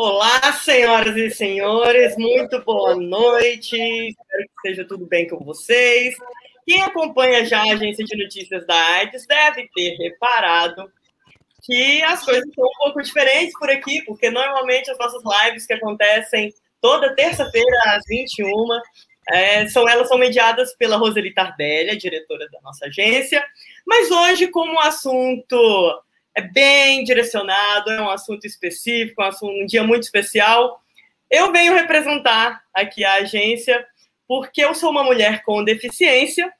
Olá, senhoras e senhores, muito boa noite. Espero que esteja tudo bem com vocês. Quem acompanha já a agência de notícias da AIDS deve ter reparado que as coisas são um pouco diferentes por aqui, porque normalmente as nossas lives que acontecem toda terça-feira às 21 é, são elas são mediadas pela Roseli Tardelli, diretora da nossa agência. Mas hoje, como o assunto é bem direcionado, é um assunto específico, um, assunto, um dia muito especial. Eu venho representar aqui a agência porque eu sou uma mulher com deficiência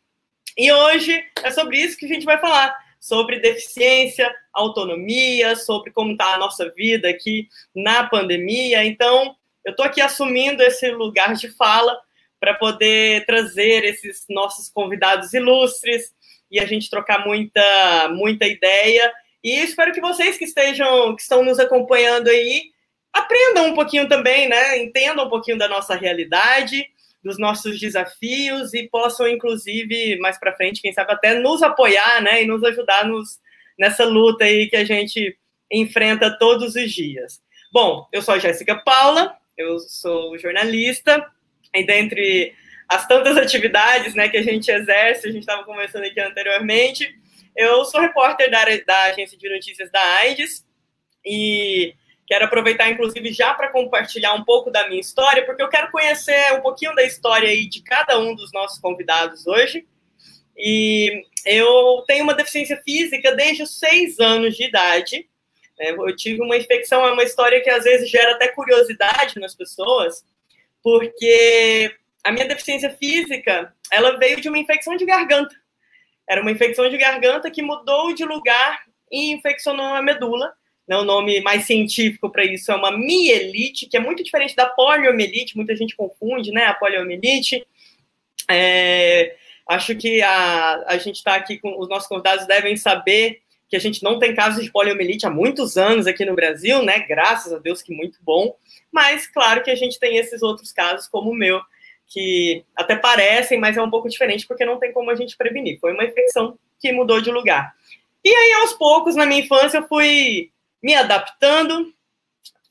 e hoje é sobre isso que a gente vai falar, sobre deficiência, autonomia, sobre como está a nossa vida aqui na pandemia. Então, eu estou aqui assumindo esse lugar de fala para poder trazer esses nossos convidados ilustres e a gente trocar muita, muita ideia e espero que vocês que estejam, que estão nos acompanhando aí, aprendam um pouquinho também, né? Entendam um pouquinho da nossa realidade, dos nossos desafios e possam, inclusive, mais para frente, quem sabe até nos apoiar, né? E nos ajudar nos, nessa luta aí que a gente enfrenta todos os dias. Bom, eu sou a Jéssica Paula, eu sou jornalista, e dentre as tantas atividades né, que a gente exerce, a gente estava conversando aqui anteriormente, eu sou repórter da, da agência de notícias da AIDS e quero aproveitar, inclusive, já para compartilhar um pouco da minha história, porque eu quero conhecer um pouquinho da história aí de cada um dos nossos convidados hoje. E eu tenho uma deficiência física desde os seis anos de idade. Né? Eu tive uma infecção, é uma história que às vezes gera até curiosidade nas pessoas, porque a minha deficiência física, ela veio de uma infecção de garganta. Era uma infecção de garganta que mudou de lugar e infeccionou a medula. Né? O nome mais científico para isso é uma mielite, que é muito diferente da poliomielite, muita gente confunde, né? A poliomielite. É, acho que a, a gente está aqui com os nossos convidados devem saber que a gente não tem casos de poliomielite há muitos anos aqui no Brasil, né? Graças a Deus que muito bom. Mas claro que a gente tem esses outros casos, como o meu, que até parecem, mas é um pouco diferente porque não tem como a gente prevenir. Foi uma infecção que mudou de lugar. E aí, aos poucos, na minha infância, eu fui me adaptando,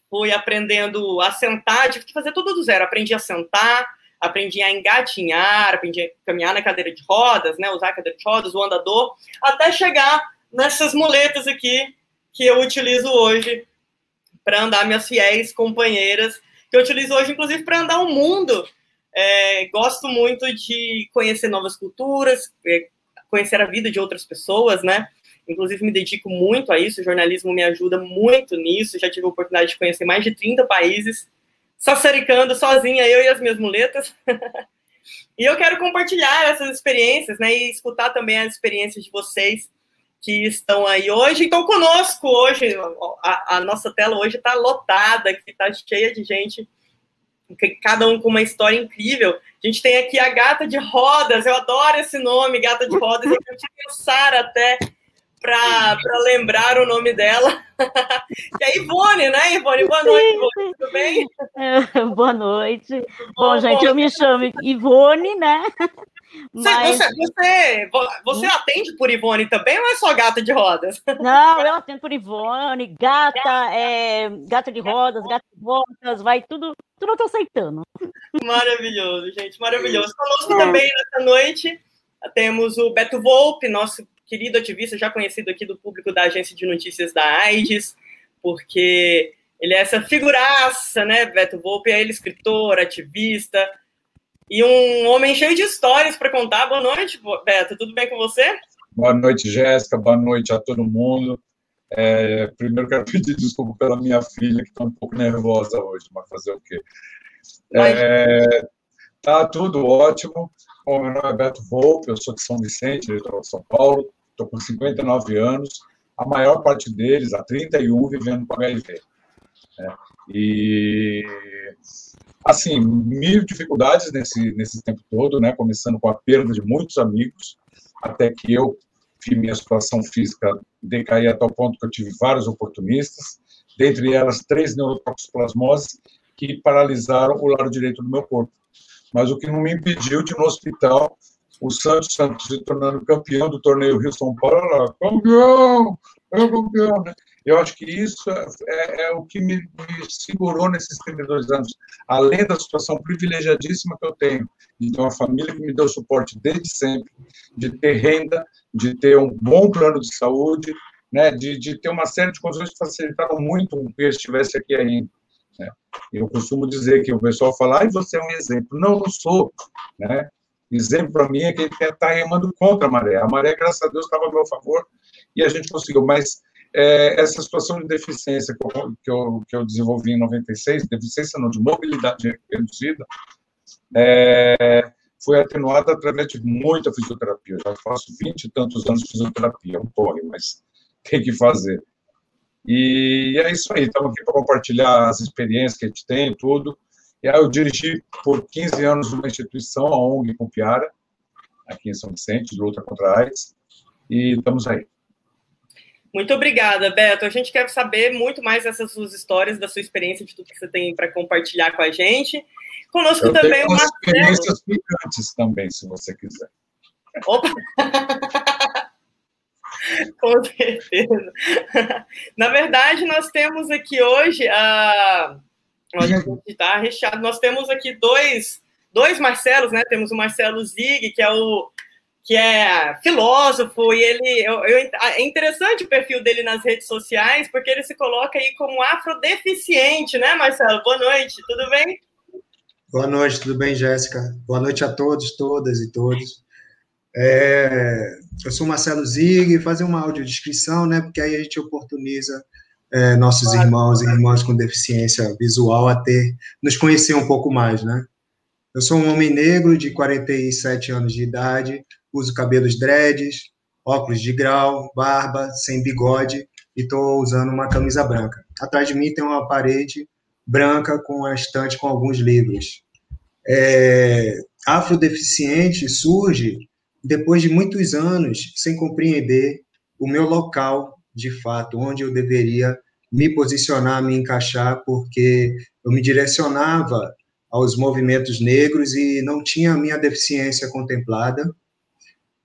fui aprendendo a sentar, tive que fazer tudo do zero. Aprendi a sentar, aprendi a engatinhar, aprendi a caminhar na cadeira de rodas, né, usar a cadeira de rodas, o andador, até chegar nessas muletas aqui que eu utilizo hoje para andar minhas fiéis companheiras, que eu utilizo hoje, inclusive, para andar o mundo é, gosto muito de conhecer novas culturas, é, conhecer a vida de outras pessoas, né? Inclusive, me dedico muito a isso, o jornalismo me ajuda muito nisso. Já tive a oportunidade de conhecer mais de 30 países, sassaricando sozinha, eu e as minhas muletas. e eu quero compartilhar essas experiências, né? E escutar também as experiências de vocês que estão aí hoje. Então, conosco hoje, a, a nossa tela hoje está lotada, que está cheia de gente cada um com uma história incrível. A gente tem aqui a Gata de Rodas, eu adoro esse nome, Gata de Rodas, eu tive que pensar até para lembrar o nome dela. que é Ivone, né, Ivone? Boa noite, Ivone, tudo bem? boa noite. Bom, bom gente, bom. eu me chamo Ivone, né? Mas... Você, você, você, atende por Ivone também ou é só gata de rodas? Não, eu atendo por Ivone, gata, é, gata de rodas, gata de rodas, vai tudo, tudo eu tô aceitando. Maravilhoso, gente, maravilhoso. Conosco é. também nessa noite temos o Beto Volpe, nosso querido ativista, já conhecido aqui do público da Agência de Notícias da AIDS, porque ele é essa figuraça, né, Beto Volpe, é ele escritor, ativista, e um homem cheio de histórias para contar. Boa noite, Beto, tudo bem com você? Boa noite, Jéssica, boa noite a todo mundo. É, primeiro quero pedir desculpa pela minha filha, que está um pouco nervosa hoje, mas fazer o quê? É, tá tudo ótimo. Bom, meu nome é Beto Volpe, eu sou de São Vicente, litoral de São Paulo, estou com 59 anos, a maior parte deles, há 31, vivendo com HIV. É, e assim, mil dificuldades nesse, nesse tempo todo, né? Começando com a perda de muitos amigos, até que eu vi minha situação física decair a tal ponto que eu tive vários oportunistas, dentre elas três neurotoxoplasmoses que paralisaram o lado direito do meu corpo. Mas o que não me impediu de, no hospital, o Santos Santos se tornando campeão do torneio Rio-São Paulo, campeão, é campeão, né? Eu acho que isso é, é o que me, me, segurou nesses 32 anos, além da situação privilegiadíssima que eu tenho, ter uma família que me deu suporte desde sempre, de ter renda, de ter um bom plano de saúde, né, de, de ter uma série de condições que facilitaram muito que eu estivesse aqui ainda. Né? Eu costumo dizer que o pessoal fala, ah, você é um exemplo. Não, não sou. Né? Exemplo para mim é que ele está remando contra a maré. A maré, graças a Deus, estava a meu favor e a gente conseguiu. Mas é, essa situação de deficiência que eu, que eu, que, eu, desenvolvi em 96, deficiência não, de mobilidade reduzida, é, foi atenuada através de muita fisioterapia. Eu já faço 20 e tantos anos de fisioterapia, um porre, mas tem que fazer. E é isso aí, estamos aqui para compartilhar as experiências que a gente tem, tudo. E aí eu dirigi por 15 anos uma instituição, a ONG Compiara, aqui em São Vicente, de luta contra a AIDS, e estamos aí. Muito obrigada, Beto. A gente quer saber muito mais dessas suas histórias, da sua experiência, de tudo que você tem para compartilhar com a gente. Conosco eu também o Marcelo. experiências picantes também, se você quiser. Opa! Com certeza. Na verdade, nós temos aqui hoje a. Olha, está recheado. Nós temos aqui dois, dois Marcelos, né? Temos o Marcelo Zig, que é o que é filósofo, e ele eu, eu, é interessante o perfil dele nas redes sociais, porque ele se coloca aí como afrodeficiente, né, Marcelo? Boa noite, tudo bem? Boa noite, tudo bem, Jéssica? Boa noite a todos, todas e todos. É, eu sou Marcelo Zig, fazer uma audiodescrição, né? Porque aí a gente oportuniza é, nossos claro. irmãos e irmãs com deficiência visual a ter, nos conhecer um pouco mais, né? Eu sou um homem negro de 47 anos de idade, uso cabelos dreads, óculos de grau, barba, sem bigode e estou usando uma camisa branca. Atrás de mim tem uma parede branca com a estante com alguns livros. É, afrodeficiente surge depois de muitos anos sem compreender o meu local, de fato, onde eu deveria me posicionar, me encaixar, porque eu me direcionava aos movimentos negros e não tinha a minha deficiência contemplada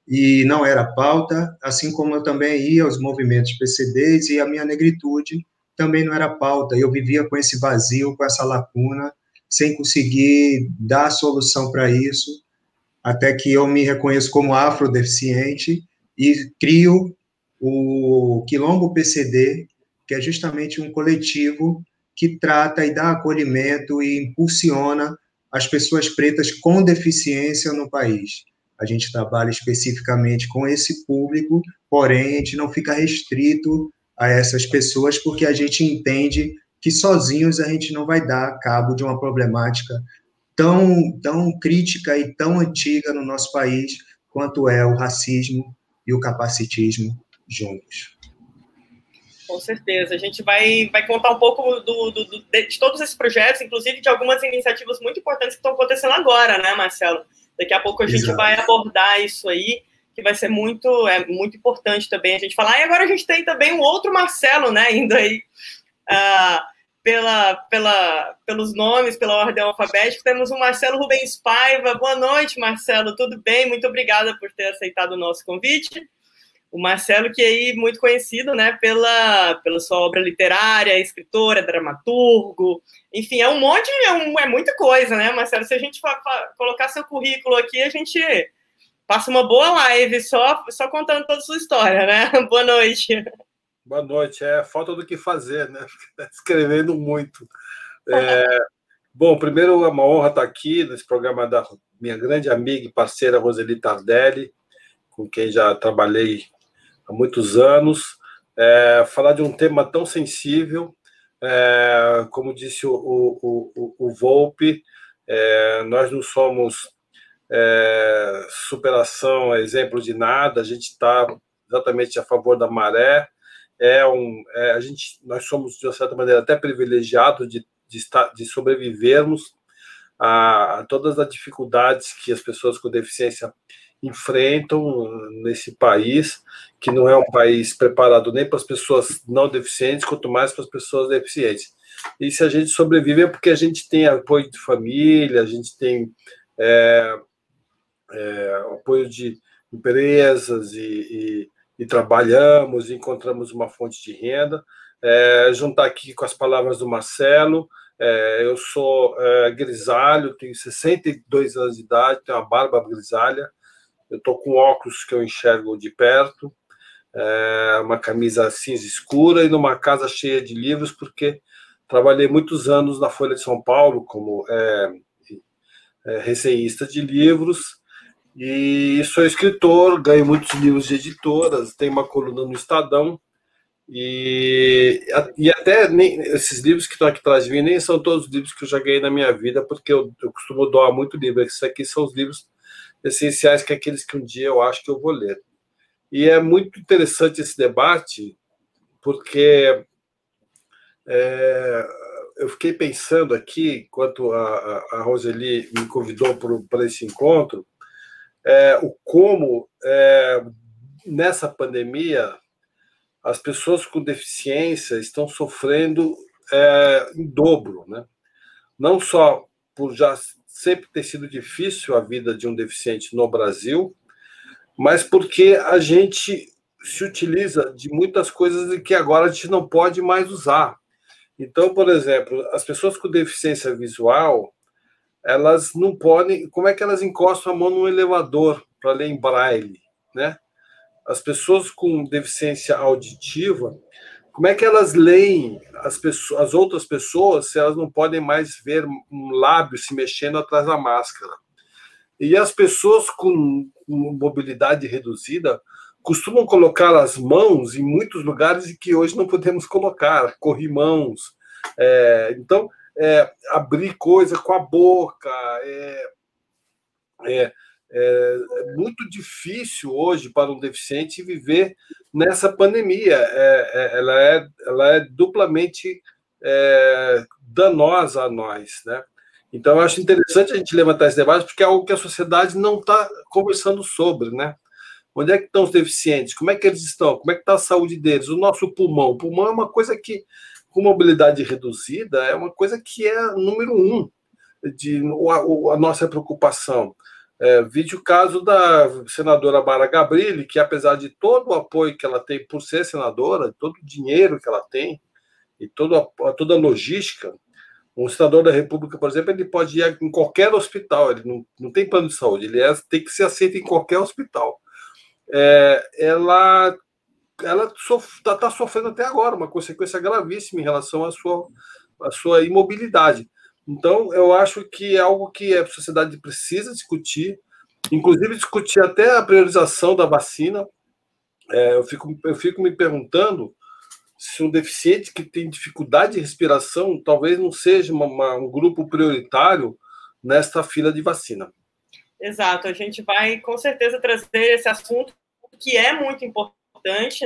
e não era pauta, assim como eu também ia aos movimentos PCDs e a minha negritude também não era pauta. Eu vivia com esse vazio, com essa lacuna, sem conseguir dar solução para isso até que eu me reconheço como afrodeficiente e crio o Quilombo PCD, que é justamente um coletivo que trata e dá acolhimento e impulsiona as pessoas pretas com deficiência no país. A gente trabalha especificamente com esse público, porém a gente não fica restrito a essas pessoas porque a gente entende que sozinhos a gente não vai dar cabo de uma problemática tão, tão crítica e tão antiga no nosso país quanto é o racismo e o capacitismo juntos. Com certeza. A gente vai, vai contar um pouco do, do, do, de todos esses projetos, inclusive de algumas iniciativas muito importantes que estão acontecendo agora, né, Marcelo? Daqui a pouco a gente Exato. vai abordar isso aí, que vai ser muito, é, muito importante também a gente falar. E agora a gente tem também um outro Marcelo, né, indo aí. Uh, pela, pela, pelos nomes, pela ordem alfabética. Temos o Marcelo Rubens Paiva. Boa noite, Marcelo. Tudo bem? Muito obrigada por ter aceitado o nosso convite. O Marcelo, que é aí muito conhecido né, pela, pela sua obra literária, escritora, dramaturgo, enfim, é um monte, é, um, é muita coisa, né, Marcelo? Se a gente for, for, colocar seu currículo aqui, a gente passa uma boa live só, só contando toda a sua história, né? Boa noite. Boa noite. É falta do que fazer, né? Escrevendo muito. É, bom, primeiro é uma honra estar aqui nesse programa da minha grande amiga e parceira Roseli Tardelli, com quem já trabalhei há muitos anos. É, falar de um tema tão sensível, é, como disse o, o, o, o Volpe, é, nós não somos é, superação, exemplo de nada, a gente está exatamente a favor da maré, é um, é, a gente, nós somos de certa maneira até privilegiados de, de, estar, de sobrevivermos a, a, todas as dificuldades que as pessoas com deficiência enfrentam nesse país, que não é um país preparado nem para as pessoas não deficientes, quanto mais para as pessoas deficientes. E se a gente sobrevive é porque a gente tem apoio de família, a gente tem é, é, apoio de empresas e, e e trabalhamos, encontramos uma fonte de renda. é, juntar aqui com as palavras do Marcelo. É, eu sou é, grisalho, tenho 62 anos de idade, tenho uma barba grisalha, eu estou com óculos que eu enxergo de perto, é, uma camisa cinza escura e numa casa cheia de livros, porque trabalhei muitos anos na Folha de São Paulo como é, é, de livros e sou escritor, ganho muitos livros de editoras, tenho uma coluna no Estadão e, e até nem, esses livros que estão aqui atrás de mim nem são todos os livros que eu já ganhei na minha vida, porque eu, eu costumo doar muito livro. Esses aqui são os livros essenciais, que é aqueles que um dia eu acho que eu vou ler. E é muito interessante esse debate, porque é, eu fiquei pensando aqui, enquanto a, a Roseli me convidou para esse encontro, é, o como é, nessa pandemia as pessoas com deficiência estão sofrendo é, em dobro, né? Não só por já sempre ter sido difícil a vida de um deficiente no Brasil, mas porque a gente se utiliza de muitas coisas que agora a gente não pode mais usar. Então, por exemplo, as pessoas com deficiência visual, elas não podem. Como é que elas encostam a mão no elevador para ler em braille, né? As pessoas com deficiência auditiva, como é que elas leem as, pessoas, as outras pessoas se elas não podem mais ver um lábio se mexendo atrás da máscara? E as pessoas com mobilidade reduzida costumam colocar as mãos em muitos lugares em que hoje não podemos colocar, corrimãos. É, então, é, abrir coisa com a boca. É, é, é, muito difícil hoje para um deficiente viver nessa pandemia. É, é, ela, é, ela é duplamente é, danosa a nós. Né? Então, eu acho interessante a gente levantar esse debate, porque é algo que a sociedade não está conversando sobre. Né? Onde é que estão os deficientes? Como é que eles estão? Como é que está a saúde deles? O nosso pulmão. O pulmão é uma coisa que com mobilidade reduzida é uma coisa que é número um de a, a nossa preocupação. É, vídeo o caso da senadora Mara Gabrilli, que apesar de todo o apoio que ela tem por ser senadora, todo o dinheiro que ela tem e toda a, toda a logística, um senador da República, por exemplo, ele pode ir em qualquer hospital, ele não, não tem plano de saúde, ele é, tem que ser aceito em qualquer hospital. É, ela ela está tá sofrendo até agora uma consequência gravíssima em relação à sua, à sua imobilidade. Então, eu acho que é algo que a sociedade precisa discutir, inclusive discutir até a priorização da vacina. É, eu, fico, eu fico me perguntando se um deficiente que tem dificuldade de respiração talvez não seja uma, uma, um grupo prioritário nesta fila de vacina. Exato, a gente vai com certeza trazer esse assunto que é muito importante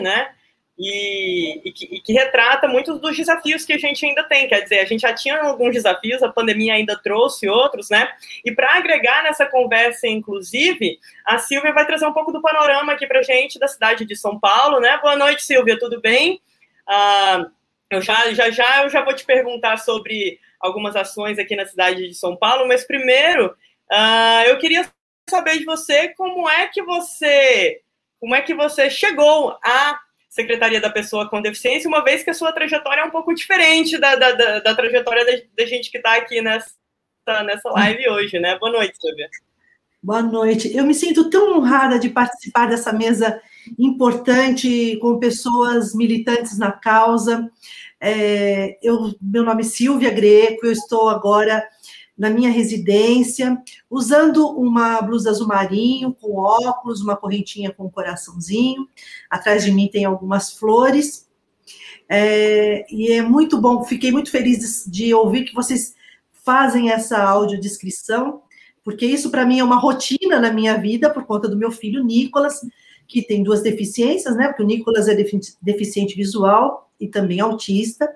né? E, e, que, e, que, retrata muitos dos desafios que a gente ainda tem. Quer dizer, a gente já tinha alguns desafios, a pandemia ainda trouxe outros, né? E para agregar nessa conversa, inclusive, a Silvia vai trazer um pouco do panorama aqui para gente da cidade de São Paulo, né? Boa noite, Silvia, tudo bem? Ah, eu já, já, já, eu já vou te perguntar sobre algumas ações aqui na cidade de São Paulo, mas primeiro, ah, eu queria saber de você como é que você como é que você chegou à Secretaria da Pessoa com Deficiência, uma vez que a sua trajetória é um pouco diferente da, da, da, da trajetória da, gente que está aqui nessa, nessa live hoje, né? Boa noite, Silvia. Boa noite. Eu me sinto tão honrada de participar dessa mesa importante com pessoas militantes na causa. É, eu, meu nome é Silvia Greco, eu estou agora na minha residência, usando uma blusa azul marinho, com óculos, uma correntinha com um coraçãozinho. Atrás de mim tem algumas flores. É, e é muito bom, fiquei muito feliz de, de ouvir que vocês fazem essa audiodescrição, porque isso para mim é uma rotina na minha vida, por conta do meu filho Nicolas, que tem duas deficiências, né? Porque o Nicolas é deficiente visual e também autista.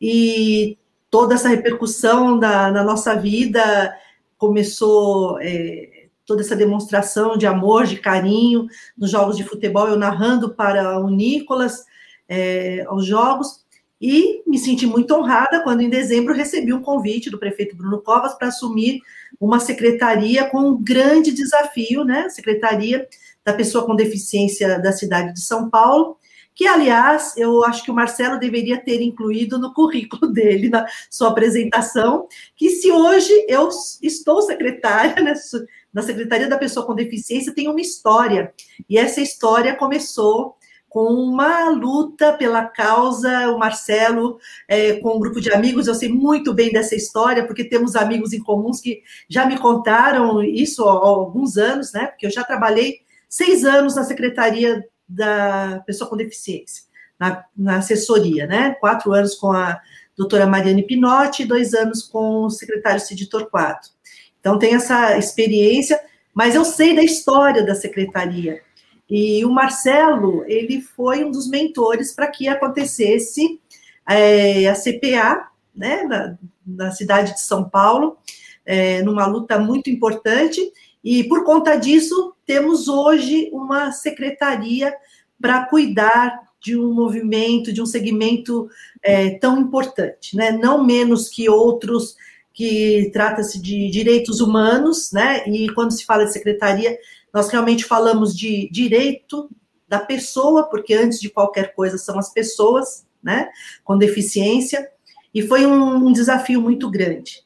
E toda essa repercussão da, na nossa vida começou é, toda essa demonstração de amor, de carinho nos jogos de futebol, eu narrando para o Nicolas é, aos jogos, e me senti muito honrada quando em dezembro recebi um convite do prefeito Bruno Covas para assumir uma secretaria com um grande desafio, né? Secretaria da Pessoa com Deficiência da cidade de São Paulo, que, aliás, eu acho que o Marcelo deveria ter incluído no currículo dele, na sua apresentação, que se hoje eu estou secretária, né, na Secretaria da Pessoa com Deficiência, tem uma história, e essa história começou com uma luta pela causa, o Marcelo, é, com um grupo de amigos, eu sei muito bem dessa história, porque temos amigos em comuns que já me contaram isso há alguns anos, né? Porque eu já trabalhei seis anos na Secretaria da Pessoa com Deficiência, na, na assessoria, né? Quatro anos com a doutora Mariane Pinotti e dois anos com o secretário Cid Torquato. Então, tem essa experiência, mas eu sei da história da secretaria. E o Marcelo, ele foi um dos mentores para que acontecesse é, a CPA, né, na, na, cidade de São Paulo, é, numa luta muito importante, e por conta disso, temos hoje uma secretaria para cuidar de um movimento, de um segmento é, tão importante, né? não menos que outros que trata-se de direitos humanos, né? E quando se fala de secretaria, nós realmente falamos de direito da pessoa, porque antes de qualquer coisa são as pessoas, né? Com deficiência, e foi um, um desafio muito grande.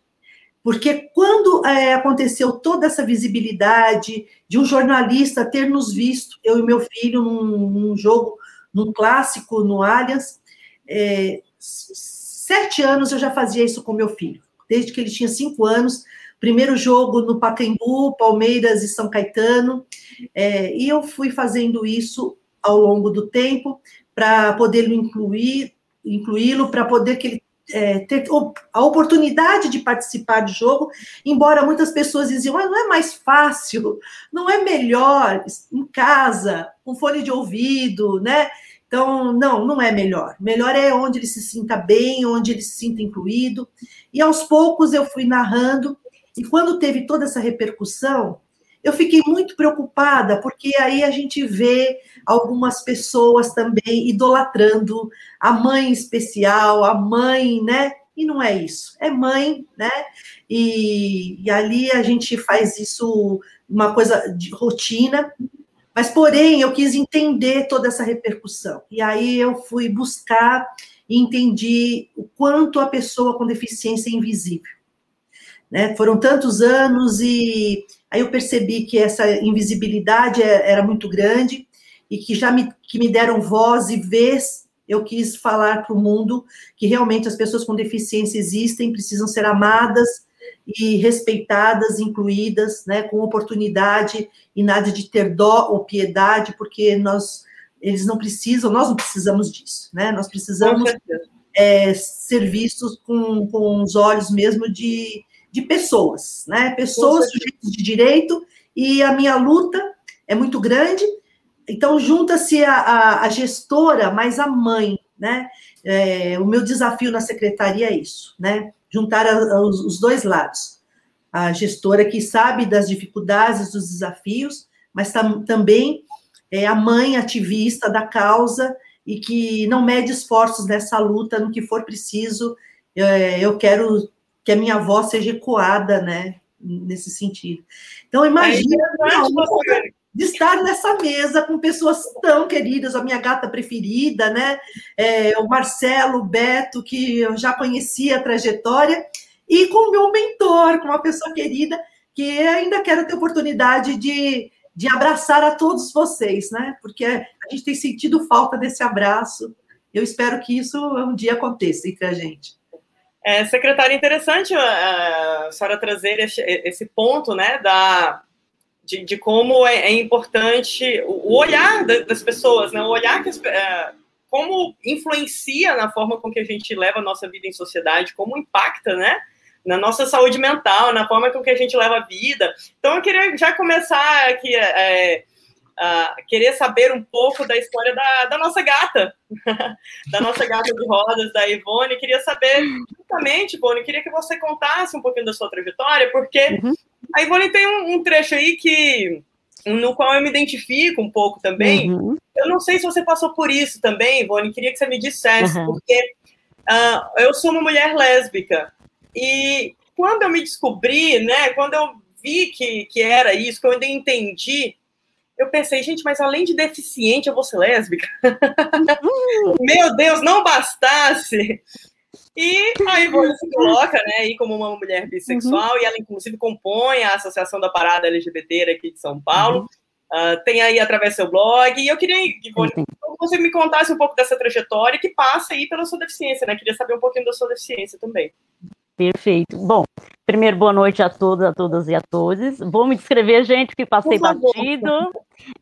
Porque quando é, aconteceu toda essa visibilidade de um jornalista ter nos visto, eu e meu filho, num, num jogo, num clássico no Allianz, é, sete anos eu já fazia isso com meu filho, desde que ele tinha cinco anos. Primeiro jogo no Pacaembu, Palmeiras e São Caetano, é, e eu fui fazendo isso ao longo do tempo para poder incluir, incluí-lo, para poder que ele é, ter a oportunidade de participar do jogo, embora muitas pessoas diziam, ah, não é mais fácil, não é melhor em casa, com fone de ouvido, né? Então, não, não é melhor. Melhor é onde ele se sinta bem, onde ele se sinta incluído. E aos poucos eu fui narrando, e quando teve toda essa repercussão, eu fiquei muito preocupada, porque aí a gente vê algumas pessoas também idolatrando a mãe especial, a mãe, né? E não é isso, é mãe, né? E, e ali a gente faz isso, uma coisa de rotina, mas porém eu quis entender toda essa repercussão. E aí eu fui buscar e entendi o quanto a pessoa com deficiência é invisível. Né? Foram tantos anos e Aí eu percebi que essa invisibilidade é, era muito grande e que já me, que me deram voz e vez, eu quis falar para o mundo que realmente as pessoas com deficiência existem, precisam ser amadas e respeitadas, incluídas, né, com oportunidade e nada de ter dó ou piedade, porque nós eles não precisam, nós não precisamos disso, né? Nós precisamos é, ser vistos com, com os olhos mesmo de de pessoas, né? Pessoas sujeitos de direito, e a minha luta é muito grande. Então, junta-se a, a, a, gestora mais a mãe, né? É, o meu desafio na secretaria é isso, né? Juntar a, os, os dois lados. A gestora que sabe das dificuldades, dos desafios, mas tam, também é a mãe ativista da causa e que não mede esforços nessa luta no que for preciso. É, eu quero que a minha voz seja ecoada, né? Nesse sentido. Então, imagina é de estar nessa mesa com pessoas tão queridas, a minha gata preferida, né? É, o Marcelo, o Beto, que eu já conhecia a trajetória, e com o meu mentor, com uma pessoa querida, que ainda quero ter oportunidade de, de abraçar a todos vocês, né? Porque a gente tem sentido falta desse abraço. Eu espero que isso um dia aconteça entre a gente. É, secretária, interessante a, a senhora trazer esse, esse ponto, né, da, de, de como é, é, importante o olhar das pessoas, né, o olhar que é, como influencia na forma com que a gente leva a nossa vida em sociedade, como impacta, né, na nossa saúde mental, na forma com que a gente leva a vida. Então, eu queria já começar aqui é, uh, querer saber um pouco da história da, da nossa gata, da nossa gata de rodas, da Ivone. Queria saber, justamente, Ivone, queria que você contasse um pouquinho da sua trajetória, porque uhum. a Ivone tem um, um, trecho aí que no qual eu me identifico um pouco também. Uhum. Eu não sei se você passou por isso também, Ivone, queria que você me dissesse, uhum. porque uh, eu sou uma mulher lésbica e quando eu me descobri, né, quando eu vi que, que era isso, quando eu entendi eu pensei, gente, mas além de deficiente, eu vou ser lésbica? Meu Deus, não bastasse! E a Ivone se coloca, né, aí como uma mulher bissexual, uhum. e ela, inclusive, compõe a Associação da Parada LGBT aqui de São Paulo. Uhum. Uh, tem aí através do seu blog. E eu queria, Ivone, que você me contasse um pouco dessa trajetória que passa aí pela sua deficiência, né? Queria saber um pouquinho da sua deficiência também. Perfeito. Bom, primeiro, boa noite a todos, a todas e a todos. Vou me descrever, gente, que passei batido.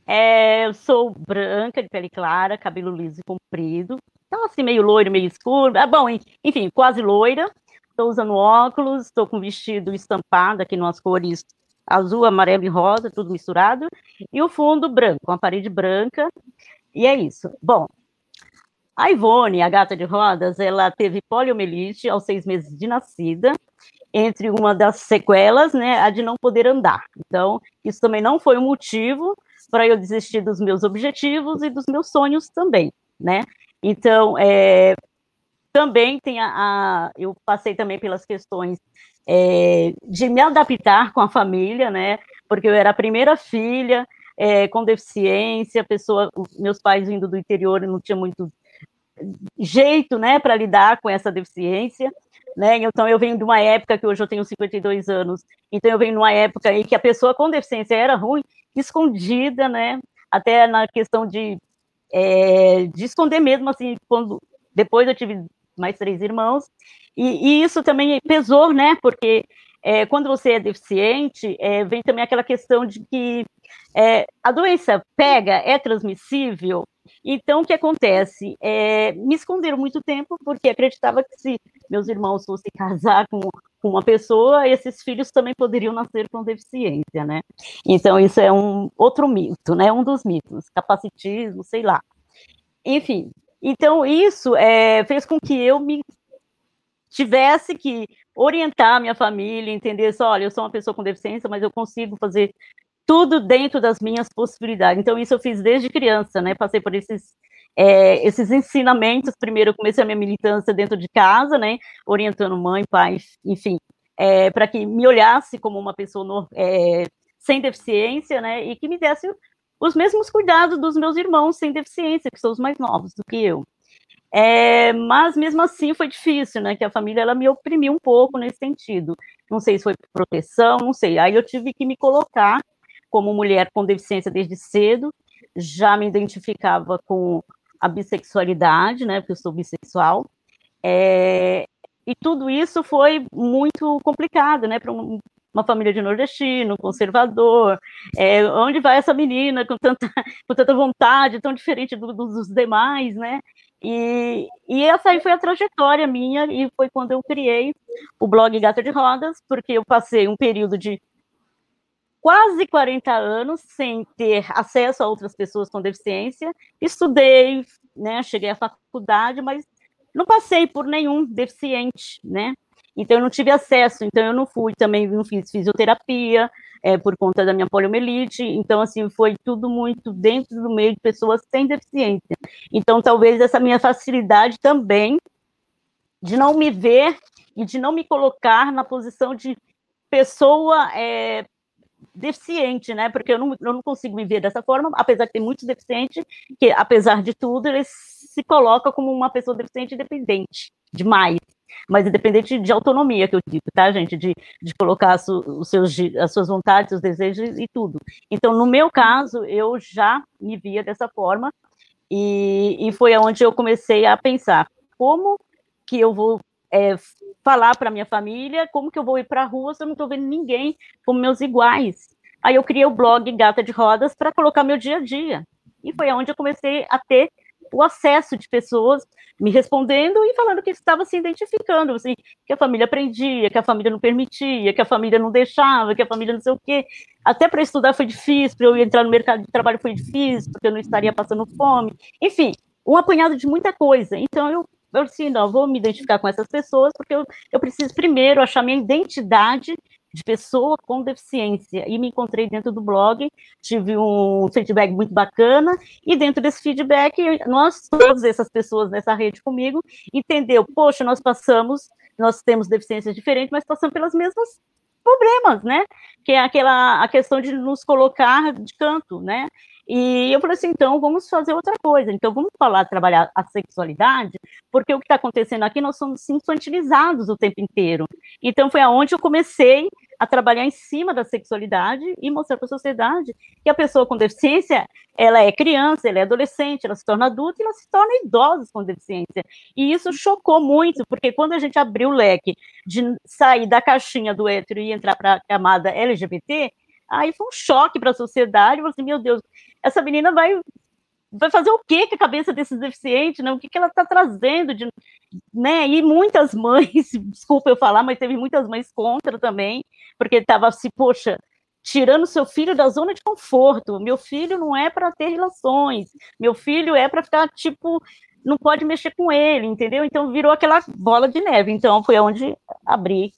É, eu sou branca, de pele clara, cabelo liso e comprido. Então, assim, meio loiro, meio escuro. Ah, bom, enfim, quase loira. Estou usando óculos, estou com vestido estampado aqui nas cores azul, amarelo e rosa, tudo misturado. E o fundo branco, uma parede branca. E é isso. Bom, a Ivone, a gata de rodas, ela teve poliomielite aos seis meses de nascida, entre uma das sequelas, né, a de não poder andar. Então, isso também não foi um motivo para eu desistir dos meus objetivos e dos meus sonhos também, né? Então, é, também tem a, a, eu passei também pelas questões é, de me adaptar com a família, né? Porque eu era a primeira filha é, com deficiência, pessoa, meus pais vindo do interior não tinha muito jeito, né, para lidar com essa deficiência, né? Então eu venho de uma época que hoje eu tenho 52 anos, então eu venho de uma época em que a pessoa com deficiência era ruim, escondida, né? Até na questão de é, de esconder mesmo, assim, quando depois eu tive mais três irmãos, e, e isso também pesou, né? Porque é, quando você é deficiente, é, vem também aquela questão de que é, a doença pega, é transmissível, então, o que acontece? É, me esconderam muito tempo, porque acreditava que se meus irmãos fossem casar com, com uma pessoa, esses filhos também poderiam nascer com deficiência, né? Então, isso é um outro mito, né? Um dos mitos, capacitismo, sei lá. Enfim, então isso é, fez com que eu me tivesse que orientar minha família, entender só, olha, eu sou uma pessoa com deficiência, mas eu consigo fazer tudo dentro das minhas possibilidades. Então, isso eu fiz desde criança, né? Passei por esses, é, esses ensinamentos. Primeiro, eu comecei a minha militância dentro de casa, né? Orientando mãe, pai, enfim, é, para que me olhasse como uma pessoa no, é, sem deficiência, né? E que me desse os mesmos cuidados dos meus irmãos sem deficiência, que são os mais novos do que eu. É, mas mesmo assim foi difícil, né? Que a família ela me oprimiu um pouco nesse sentido. Não sei se foi proteção, não sei. Aí eu tive que me colocar como mulher com deficiência desde cedo, já me identificava com a bissexualidade, né, porque eu sou bissexual, é, e tudo isso foi muito complicado, né, para um, uma família de nordestino, conservador, é, onde vai essa menina com tanta, com tanta vontade, tão diferente do, do, dos demais, né, e, e essa aí foi a trajetória minha, e foi quando eu criei o blog Gata de Rodas, porque eu passei um período de quase 40 anos sem ter acesso a outras pessoas com deficiência. Estudei, né, cheguei à faculdade, mas não passei por nenhum deficiente, né? Então eu não tive acesso, então eu não fui também, não fiz fisioterapia é, por conta da minha poliomielite. Então assim foi tudo muito dentro do meio de pessoas sem deficiência. Então talvez essa minha facilidade também de não me ver e de não me colocar na posição de pessoa é, deficiente, né? Porque eu não, eu não consigo me ver dessa forma, apesar de ter muitos deficientes, que, apesar de tudo, eles se colocam como uma pessoa deficiente independente demais. Mas independente de autonomia, que eu digo, tá, gente? De, de colocar os seus, as suas vontades, os desejos e tudo. Então, no meu caso, eu já me via dessa forma, e, e foi onde eu comecei a pensar como que eu vou é, falar para minha família como que eu vou ir para a rua se eu não estou vendo ninguém como meus iguais. Aí eu criei o blog Gata de Rodas para colocar meu dia a dia. E foi onde eu comecei a ter o acesso de pessoas me respondendo e falando que estava se identificando, assim, que a família prendia, que a família não permitia, que a família não deixava, que a família não sei o quê. Até para estudar foi difícil, para eu entrar no mercado de trabalho foi difícil, porque eu não estaria passando fome. Enfim, um apanhado de muita coisa. Então eu eu disse, não, vou me identificar com essas pessoas, porque eu, eu preciso primeiro achar minha identidade de pessoa com deficiência. E me encontrei dentro do blog, tive um feedback muito bacana, e dentro desse feedback, nós, todas essas pessoas nessa rede comigo, entendeu, poxa, nós passamos, nós temos deficiências diferentes, mas passamos pelas mesmas problemas, né? Que é aquela a questão de nos colocar de canto, né? E eu falei assim, então vamos fazer outra coisa. Então vamos falar, trabalhar a sexualidade, porque o que está acontecendo aqui, nós somos infantilizados o tempo inteiro. Então foi aonde eu comecei a trabalhar em cima da sexualidade e mostrar para a sociedade que a pessoa com deficiência, ela é criança, ela é adolescente, ela se torna adulta e ela se torna idosa com deficiência. E isso chocou muito, porque quando a gente abriu o leque de sair da caixinha do hétero e entrar para a camada LGBT, aí foi um choque para a sociedade, falei assim, meu Deus, essa menina vai vai fazer o que com a cabeça desses deficientes, né? O que, que ela está trazendo de, né? E muitas mães, desculpa eu falar, mas teve muitas mães contra também, porque estava assim, poxa, tirando seu filho da zona de conforto. Meu filho não é para ter relações. Meu filho é para ficar tipo, não pode mexer com ele, entendeu? Então virou aquela bola de neve. Então foi onde abri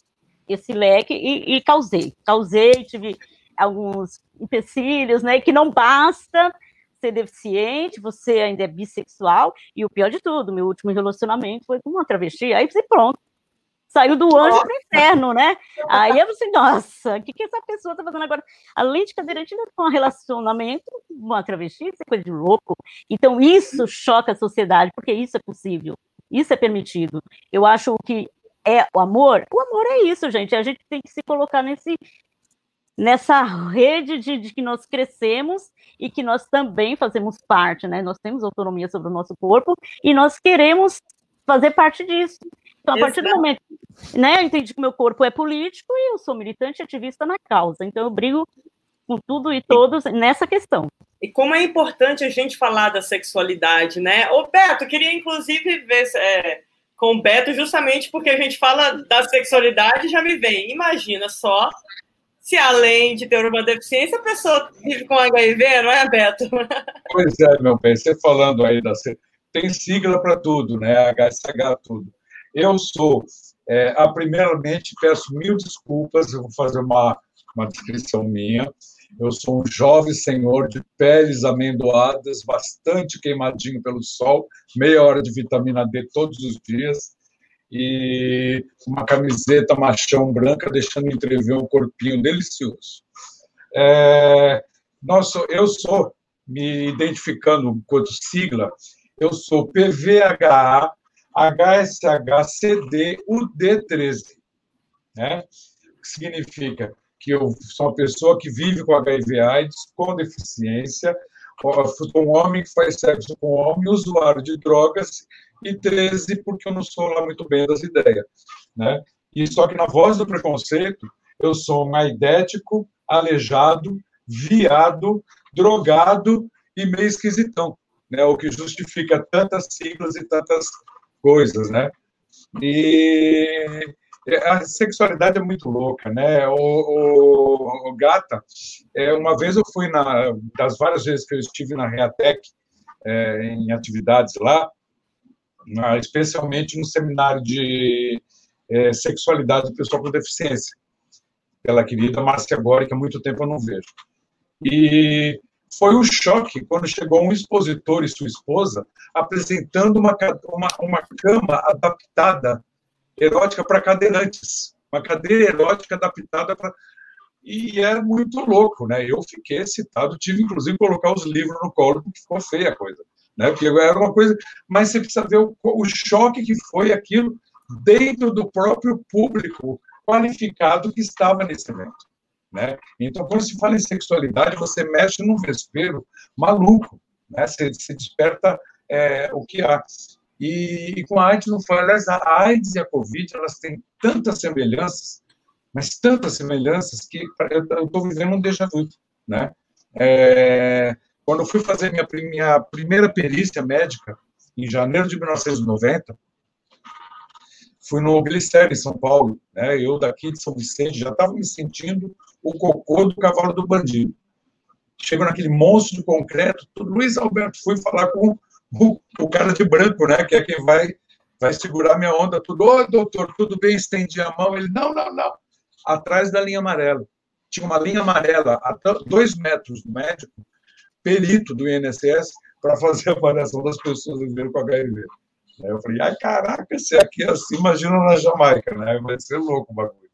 esse leque e, e causei, causei, tive alguns empecilhos, né? Que não basta ser deficiente, você ainda é bissexual, e o pior de tudo, meu último relacionamento foi com uma travesti, aí você pronto. Saiu do anjo para o inferno, né? Aí eu falei, nossa, o que, que essa pessoa está fazendo agora? Além de cadeirante, ainda com um relacionamento com uma travesti, isso é coisa de louco. Então, isso choca a sociedade, porque isso é possível, isso é permitido. Eu acho que é o amor, o amor é isso, gente. A gente tem que se colocar nesse, nessa rede de, de, que nós crescemos e que nós também fazemos parte, né? Nós temos autonomia sobre o nosso corpo e nós queremos fazer parte disso. Então, a Exato. partir do momento, né, eu entendi que meu corpo é político e eu sou militante e ativista na causa. Então, eu brigo com tudo e todos nessa questão. E como é importante a gente falar da sexualidade, né? Ô, Beto, queria inclusive ver é, com o Beto, justamente porque a gente fala da sexualidade já me vem. Imagina só se além de ter uma deficiência, a pessoa vive com HIV, não é, Beto? Pois é, meu bem, você falando aí da. Tem sigla para tudo, né? HSH, tudo. Eu sou, é, a, primeiramente, peço mil desculpas, eu vou fazer uma, uma descrição minha. Eu sou um jovem senhor de peles amendoadas, bastante queimadinho pelo sol, meia hora de vitamina D todos os dias e uma camiseta machão branca, deixando entrever um corpinho delicioso. É, eu sou, me identificando enquanto sigla, eu sou PVHA HSHCD UD13, né? que significa que eu sou uma pessoa que vive com HIV/AIDS, com deficiência, um homem que faz sexo com homem, usuário de drogas e 13 porque eu não sou lá muito bem das ideias, né? E só que na voz do preconceito eu sou um aidético, aleijado, viado, drogado e meio esquisitão, né? O que justifica tantas siglas e tantas coisas, né? E a sexualidade é muito louca, né? O, o, o Gata, é, uma vez eu fui na das várias vezes que eu estive na Reatec é, em atividades lá, especialmente no seminário de é, sexualidade do pessoal com deficiência, pela querida Márcia Gori, que há muito tempo eu não vejo. E foi um choque quando chegou um expositor e sua esposa apresentando uma, uma, uma cama adaptada, erótica para cadeirantes, uma cadeira erótica adaptada para. E é muito louco, né? Eu fiquei excitado, tive inclusive que colocar os livros no colo, porque ficou feia a coisa né? Porque era uma coisa, mas você precisa ver o, o choque que foi aquilo dentro do próprio público qualificado que estava nesse evento. Né? Então, quando se fala em sexualidade, você mexe num vespeiro maluco, né? você, você desperta é, o que há. E, e, com a AIDS não foi. Aliás, a AIDS e a Covid, elas têm tantas semelhanças, mas tantas semelhanças que eu estou vivendo um déjà vu, né? É, quando eu fui fazer minha, minha primeira perícia médica, em janeiro de 1990, fui no Glicério, em São Paulo. Né? Eu, daqui de São Vicente, já estava me sentindo o cocô do cavalo do bandido. Chego naquele monstro de concreto. Luiz Alberto, fui falar com o, o, cara de branco, né? que é quem vai, vai segurar minha onda. Tudo, ô, doutor, tudo bem? Estendi a mão. Ele, não, não, não. Atrás da linha amarela. Tinha uma linha amarela a dois metros do médico, perito do INSS para fazer a avaliação das pessoas vivendo com HIV. Aí eu falei, ai, caraca, se aqui é assim, imagina na Jamaica, né? Vai ser louco o bagulho.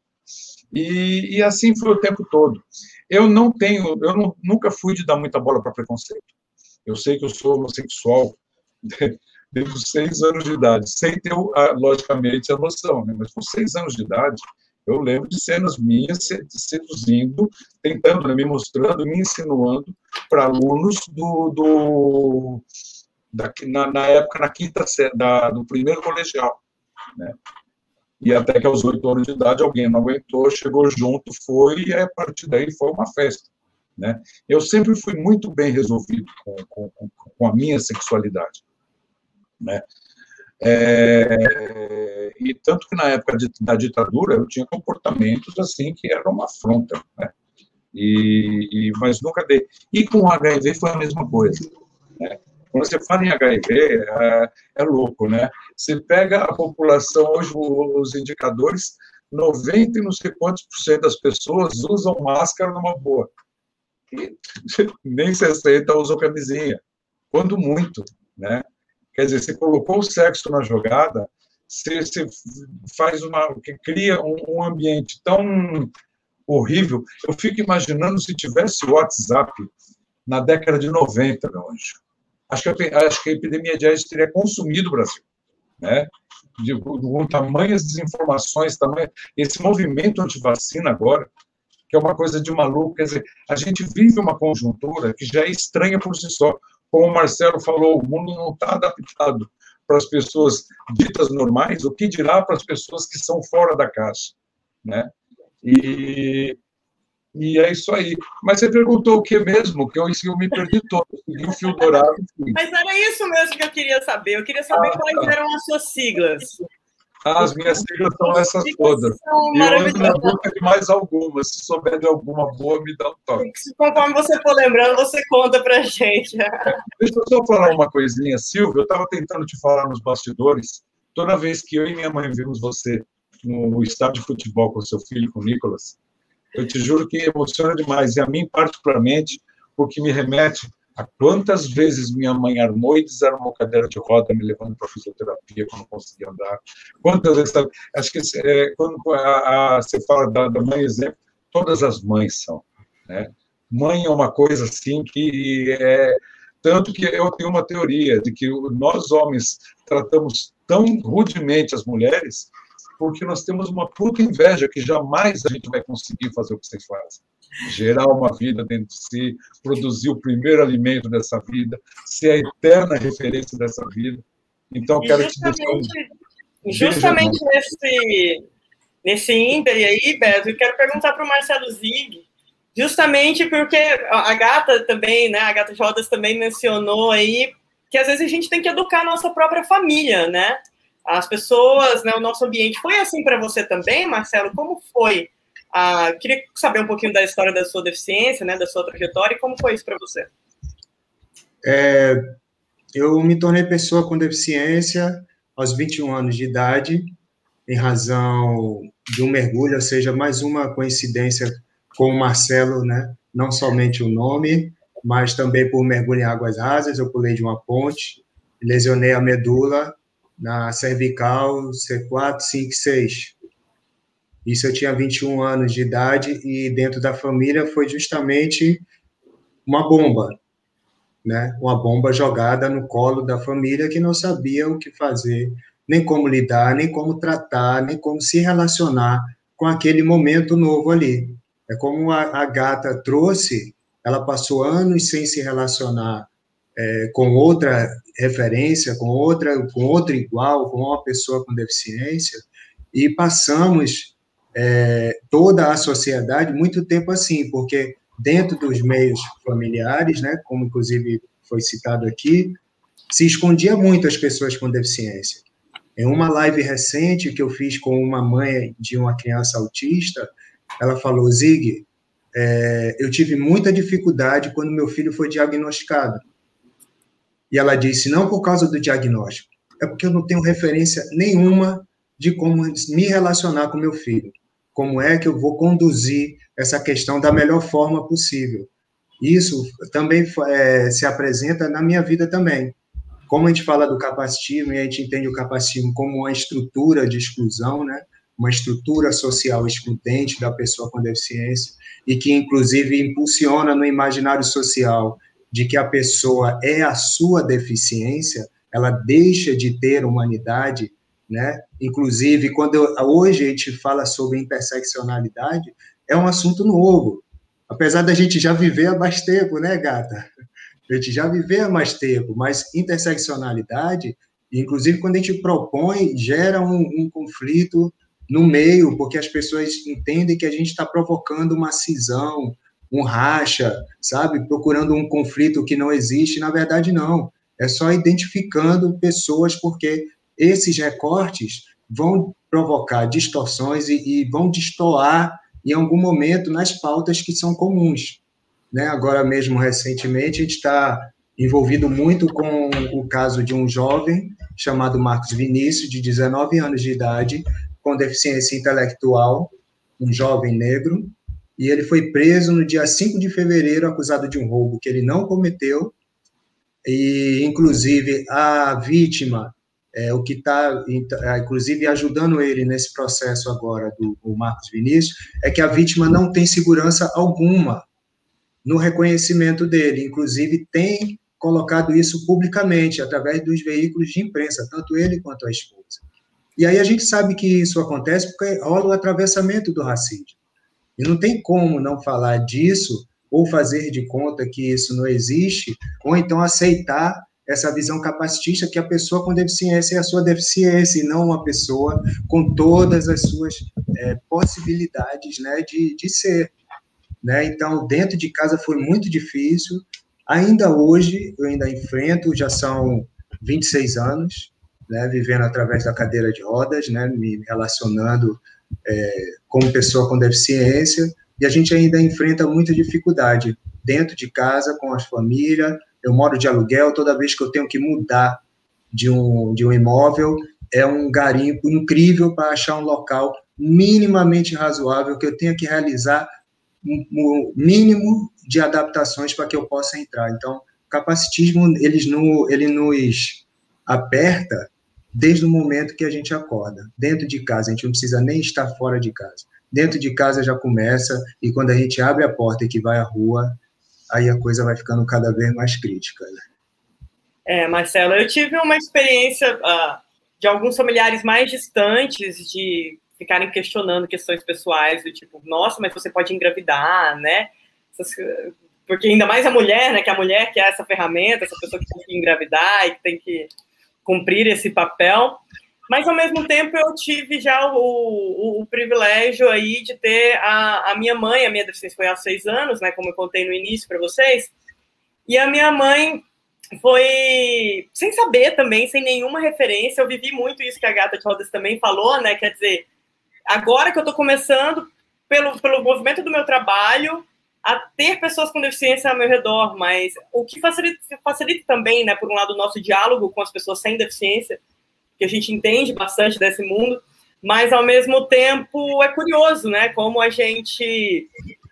E, e assim foi o tempo todo. Eu não tenho, eu não, nunca fui de dar muita bola para preconceito. Eu sei que eu sou homossexual desde os seis anos de idade, sem ter, logicamente, a noção, né? mas com seis anos de idade, eu lembro de cenas minhas seduzindo, tentando, né, me mostrando, me insinuando para alunos do, do da, na, na, época, na quinta da, do primeiro colegial. Né? E até que aos oito anos de idade alguém não aguentou, chegou junto, foi, e a partir daí foi uma festa. Né? Eu sempre fui muito bem resolvido com, com, com a minha sexualidade. Né? É, e tanto que na época de, da ditadura eu tinha comportamentos assim que eram uma afronta, né? E, e, mas nunca dei. E com o HIV foi a mesma coisa. Né? Quando você fala em HIV, é, é, louco, né? Você pega a população, hoje os indicadores, 90 e não sei quantos por cento das pessoas usam máscara numa boa. E nem 60 usam camisinha. Quando muito, né? Quer dizer, você colocou o sexo na jogada, você, você faz uma. cria um, um ambiente tão horrível. Eu fico imaginando se tivesse WhatsApp na década de 90, meu anjo. Acho que, a, acho que a epidemia de AIDS teria consumido o Brasil. Né? De, com tamanhas desinformações, tamanho, esse movimento anti-vacina agora, que é uma coisa de maluco, quer dizer, a gente vive uma conjuntura que já é estranha por si só como o Marcelo falou, o mundo não está adaptado para as pessoas ditas normais, o que dirá para as pessoas que são fora da caixa, né? E, e é isso aí. Mas você perguntou o que mesmo? Que eu, eu me perdi todo, segui o fio dourado. Mas era isso mesmo que eu queria saber. Eu queria saber ah, quais tá. eram as suas siglas. As minhas siglas são essas todas. E eu ando na boca de mais algumas. Se souber de alguma boa, me dá um toque. Conforme você for lembrando, você conta pra gente. Deixa eu só falar uma coisinha, Silvio. Eu estava tentando te falar nos bastidores. Toda vez que eu e minha mãe vimos você no estádio de futebol com seu filho, com o Nicolas, eu te juro que emociona demais. E a mim, particularmente, porque me remete a quantas vezes minha mãe armou e desarmou cadeira de roda, me levando para fisioterapia quando conseguia andar. Quantas vezes, sabe? acho que é, quando a, a, você fala da, da mãe exemplo, todas as mães são, né? Mãe é uma coisa assim que é tanto que eu tenho uma teoria de que nós homens tratamos tão rudemente as mulheres porque nós temos uma puta inveja que jamais a gente vai conseguir fazer o que vocês fazem gerar uma vida dentro de si, produzir o primeiro alimento dessa vida, ser a eterna referência dessa vida. Então, quero te deixar um... Justamente nesse, nesse ínter aí, Beto, eu quero perguntar para o Marcelo Zig, justamente porque a Gata também, né, a Gata Jodas também mencionou aí que às vezes a gente tem que educar a nossa própria família, né? As pessoas, né, o nosso ambiente. Foi assim para você também, Marcelo? Como foi ah, queria saber um pouquinho da história da sua deficiência, né, da sua trajetória, e como foi isso para você? É, eu me tornei pessoa com deficiência aos 21 anos de idade, em razão de um mergulho, ou seja, mais uma coincidência com o Marcelo, né? Não somente o nome, mas também por mergulho em águas rasas. Eu pulei de uma ponte, lesionei a medula na cervical C4, 5, 6. Isso eu tinha 21 anos de idade e dentro da família foi justamente uma bomba, né? Uma bomba jogada no colo da família que não sabia o que fazer, nem como lidar, nem como tratar, nem como se relacionar com aquele momento novo ali. É como a, a gata trouxe, ela passou anos sem se relacionar é, com outra referência, com outra, com outro igual, com uma pessoa com deficiência, e passamos é, toda a sociedade muito tempo assim, porque dentro dos meios familiares, né, como inclusive foi citado aqui, se escondia muito as pessoas com deficiência. Em uma live recente que eu fiz com uma mãe de uma criança autista, ela falou: Zig, é, eu tive muita dificuldade quando meu filho foi diagnosticado. E ela disse: não por causa do diagnóstico, é porque eu não tenho referência nenhuma de como me relacionar com meu filho como é que eu vou conduzir essa questão da melhor forma possível. Isso também é, se apresenta na minha vida também. Como a gente fala do capacitismo e a gente entende o capacitismo como uma estrutura de exclusão, né? uma estrutura social excludente da pessoa com deficiência e que, inclusive, impulsiona no imaginário social de que a pessoa é a sua deficiência, ela deixa de ter humanidade, né? Inclusive, quando eu, hoje a gente fala sobre interseccionalidade, é um assunto novo. Apesar da gente já viver há mais tempo, né, gata? A gente já viver há mais tempo, mas interseccionalidade, inclusive quando a gente propõe, gera um, um conflito no meio, porque as pessoas entendem que a gente está provocando uma cisão, um racha, sabe? Procurando um conflito que não existe. Na verdade, não. É só identificando pessoas, porque esses recortes vão provocar distorções e, e vão destoar em algum momento nas pautas que são comuns. Né? Agora mesmo, recentemente, a gente está envolvido muito com o caso de um jovem chamado Marcos Vinícius, de 19 anos de idade, com deficiência intelectual, um jovem negro, e ele foi preso no dia 5 de fevereiro, acusado de um roubo que ele não cometeu, e, inclusive, a vítima, é, o que está, é, inclusive, ajudando ele nesse processo agora do, do Marcos Vinícius, é que a vítima não tem segurança alguma no reconhecimento dele, inclusive tem colocado isso publicamente, através dos veículos de imprensa, tanto ele quanto a esposa. E aí a gente sabe que isso acontece porque rola o atravessamento do racismo. E não tem como não falar disso ou fazer de conta que isso não existe, ou então aceitar essa visão capacitista que a pessoa com deficiência é a sua deficiência e não uma pessoa com todas as suas é, possibilidades né, de, de ser. Né? Então, dentro de casa foi muito difícil. Ainda hoje, eu ainda enfrento, já são 26 anos, né, vivendo através da cadeira de rodas, né, me relacionando é, como pessoa com deficiência, e a gente ainda enfrenta muita dificuldade dentro de casa, com as famílias. Eu moro de aluguel, toda vez que eu tenho que mudar de um, de um imóvel, é um garimpo incrível para achar um local minimamente razoável que eu tenha que realizar um, mínimo de adaptações para que eu possa entrar. Então, capacitismo eles no, ele nos aperta desde o momento que a gente acorda. Dentro de casa, a gente não precisa nem estar fora de casa. Dentro de casa já começa, e quando a gente abre a porta e que vai à rua, aí a coisa vai ficando cada vez mais crítica. Né? É, Marcelo, eu tive uma experiência uh, de alguns familiares mais distantes de ficarem questionando questões pessoais, do tipo, nossa, mas você pode engravidar, né? Porque ainda mais a mulher, né? Que a mulher que é essa ferramenta, essa pessoa que tem que engravidar e que tem que cumprir esse papel, mas ao mesmo tempo eu tive já o, o, o privilégio aí de ter a, a, minha mãe, a minha deficiência foi há seis anos, né, como eu contei no início para vocês, e a minha mãe foi sem saber também, sem nenhuma referência, eu vivi muito isso que a Gata de Rodas também falou, né, quer dizer, agora que eu estou começando, pelo, pelo movimento do meu trabalho, a ter pessoas com deficiência ao meu redor, mas o que facilita, facilita também, né, por um lado, o nosso diálogo com as pessoas sem deficiência, que a gente entende bastante desse mundo, mas ao mesmo tempo é curioso, né, como a gente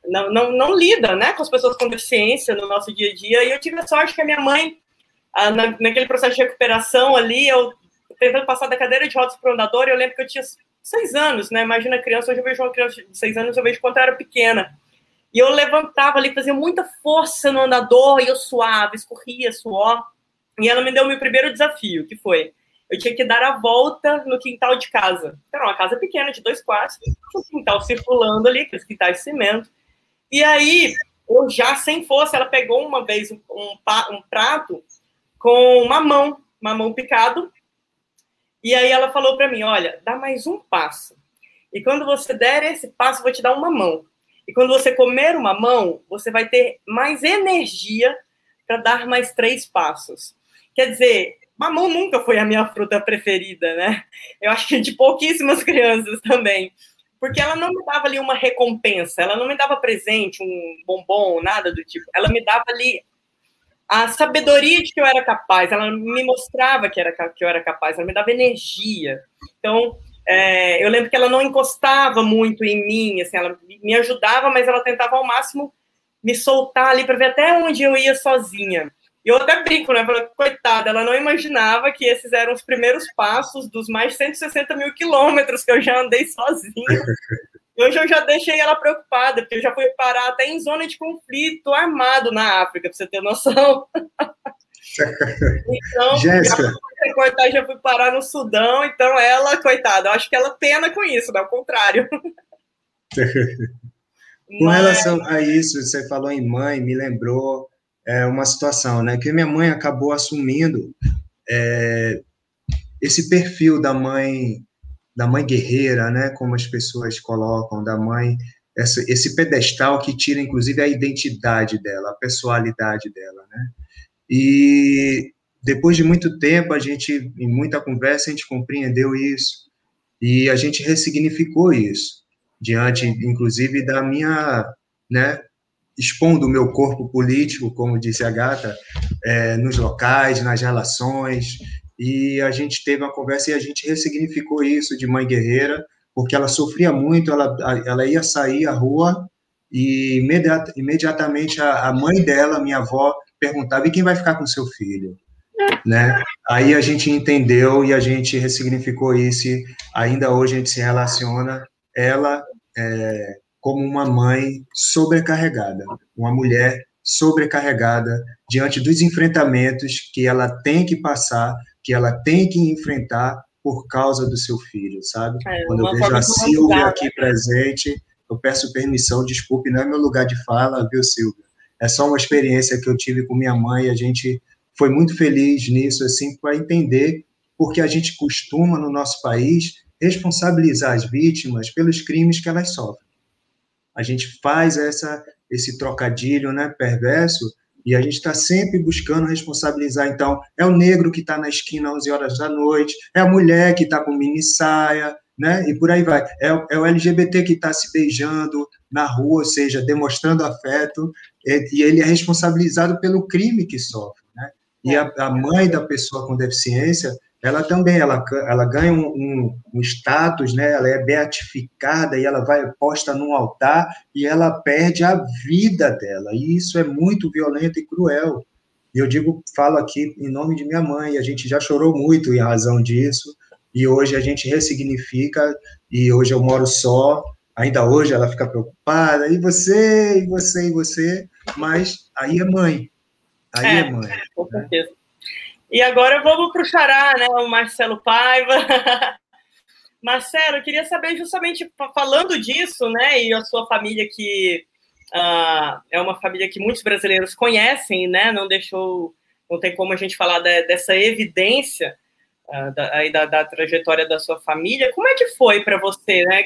não, não, não lida, né, com as pessoas com deficiência no nosso dia a dia, e eu tive a sorte que a minha mãe, na, naquele processo de recuperação ali, eu tentando passar da cadeira de rodas para o andador, eu lembro que eu tinha seis anos, né, imagina criança, hoje eu vejo uma criança de seis anos, eu vejo quanto eu era pequena, e eu levantava ali, fazia muita força no andador, e eu suava, escorria suor. E ela me deu o meu primeiro desafio, que foi, eu tinha que dar a volta no quintal de casa. Era uma casa pequena, de dois quartos, um quintal circulando ali, aqueles quintais de cimento. E aí, eu já sem força, ela pegou uma vez um, um, um prato com mamão, mamão picado, e aí ela falou para mim, olha, dá mais um passo. E quando você der esse passo, eu vou te dar uma mão. E quando você comer uma mão, você vai ter mais energia para dar mais três passos. Quer dizer, mamão nunca foi a minha fruta preferida, né? Eu acho que de pouquíssimas crianças também. Porque ela não me dava ali uma recompensa, ela não me dava presente, um bombom, nada do tipo. Ela me dava ali a sabedoria de que eu era capaz, ela me mostrava que, era, que eu era capaz, ela me dava energia. Então, é, eu lembro que ela não encostava muito em mim, assim, ela me ajudava, mas ela tentava ao máximo me soltar ali para ver até onde eu ia sozinha. E eu até brinco, né? Falei, coitada, ela não imaginava que esses eram os primeiros passos dos mais 160 mil quilômetros que eu já andei sozinha. Hoje eu já deixei ela preocupada, porque eu já fui parar até em zona de conflito armado na África, para você ter noção. então, Jéssica. Já, já fui parar no Sudão, então ela, coitada, eu acho que ela pena com isso, não, ao contrário. com relação a isso, você falou em mãe, me lembrou é, uma situação, né? Que minha mãe acabou assumindo é, esse perfil da mãe, da mãe guerreira, né? Como as pessoas colocam, da mãe, essa, esse pedestal que tira, inclusive, a identidade dela, a personalidade dela, né? E depois de muito tempo, a gente, em muita conversa, a gente compreendeu isso. E a gente ressignificou isso diante, inclusive, da minha, né, expondo o meu corpo político, como disse a Gata, é, nos locais, nas relações, e a gente teve uma conversa e a gente ressignificou isso de mãe guerreira, porque ela sofria muito, ela, ela ia sair à rua e imediat, imediatamente a, a mãe dela, minha avó, perguntava, e quem vai ficar com seu filho? Né? Aí a gente entendeu e a gente ressignificou isso, e ainda hoje a gente se relaciona, ela é, como uma mãe sobrecarregada, uma mulher sobrecarregada diante dos enfrentamentos que ela tem que passar, que ela tem que enfrentar por causa do seu filho, sabe? É, Quando eu vejo a Silvia aqui presente, eu peço permissão, desculpe, não é meu lugar de fala, viu, Silvia? É só uma experiência que eu tive com minha mãe, a gente foi muito feliz nisso, assim, para entender porque a gente costuma, no nosso país, responsabilizar as vítimas pelos crimes que elas sofrem a gente faz essa esse trocadilho né, perverso e a gente está sempre buscando responsabilizar. Então, é o negro que está na esquina às 11 horas da noite, é a mulher que está com mini saia, né? E por aí vai. É, é o LGBT que está se beijando na rua, ou seja, demonstrando afeto, e, e ele é responsabilizado pelo crime que sofre, né? E a, a mãe da pessoa com deficiência ela também ela, ela ganha um, um, um, status, né? ela é beatificada e ela vai posta num altar e ela perde a vida dela. E isso é muito violento e cruel. E eu digo, falo aqui em nome de minha mãe, a gente já chorou muito em razão disso, e hoje a gente ressignifica, e hoje eu moro só, ainda hoje ela fica preocupada, e você, e você, e você, mas aí é mãe, aí é, é mãe. Com certeza. Né? E agora vamos para o Xará, né? O Marcelo Paiva. Marcelo, eu queria saber justamente falando disso, né? E a sua família que uh, é uma família que muitos brasileiros conhecem, né? Não deixou, não tem como a gente falar de, dessa evidência da, aí da, da, trajetória da sua família. Como é que foi para você? Né?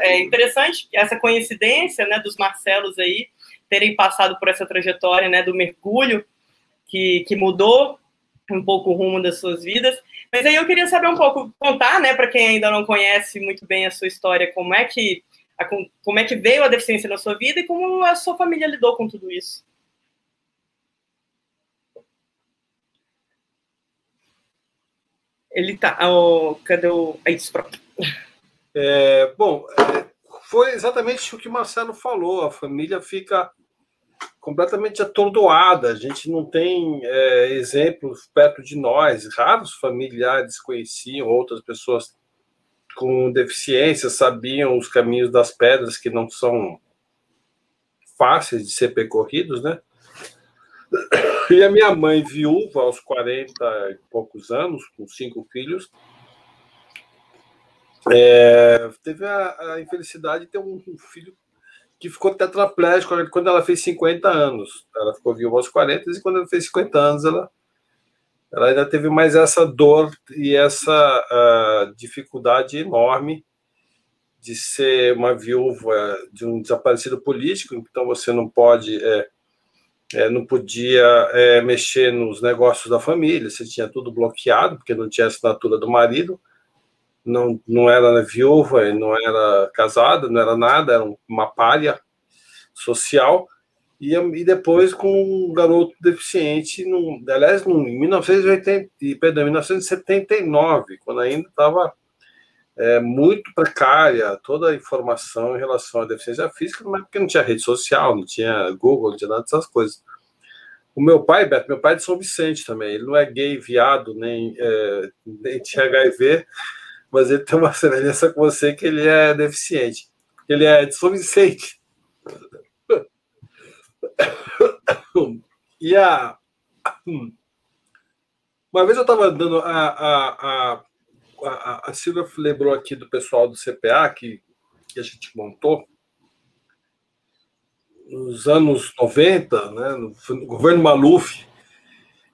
É interessante essa coincidência, né? Dos Marcelos aí terem passado por essa trajetória, né? Do mergulho que, que mudou um pouco o rumo das suas vidas. Mas aí eu queria saber um pouco, contar, né, para quem ainda não conhece muito bem a sua história, como é que a, como é que veio a deficiência na sua vida e como a sua família lidou com tudo isso. Ele tá. Oh, cadê o. Isso, pronto. É, bom, é, foi exatamente o que o Marcelo falou. A família fica completamente atordoada. A gente não tem é, exemplos perto de nós. Raros familiares conheciam, outras pessoas com deficiência sabiam os caminhos das pedras que não são fáceis de ser percorridos, né? E a minha mãe, viúva aos 40 e poucos anos, com cinco filhos, é, teve a, a, infelicidade de ter um, um filho que ficou tetraplégico quando ela fez 50 anos. Ela ficou viva aos 40 e quando ela fez 50 anos, ela, ela ainda teve mais essa dor e essa uh, dificuldade enorme de ser uma viúva de um desaparecido político, então você não pode, é, é, não podia é, mexer nos negócios da família, você tinha tudo bloqueado, porque não tinha assinatura do marido, não, não era viúva, não era casada, não era nada, era uma palha social. E, e depois com um garoto deficiente, num, aliás, em 1980, perdão, 1979, quando ainda estava é, muito precária toda a informação em relação à deficiência física, mas porque não tinha rede social, não tinha Google, não tinha nada dessas coisas. O meu pai, Beto, meu pai é de São Vicente também. Ele não é gay, viado, nem, é, nem tinha HIV, mas ele tem uma semelhança com você que ele é deficiente. Ele é de São Vicente. E a. Uma vez eu estava andando, a, a, a, a, a Silvia lembrou aqui do pessoal do CPA que, que a gente montou nos anos 90, né, no governo Maluf,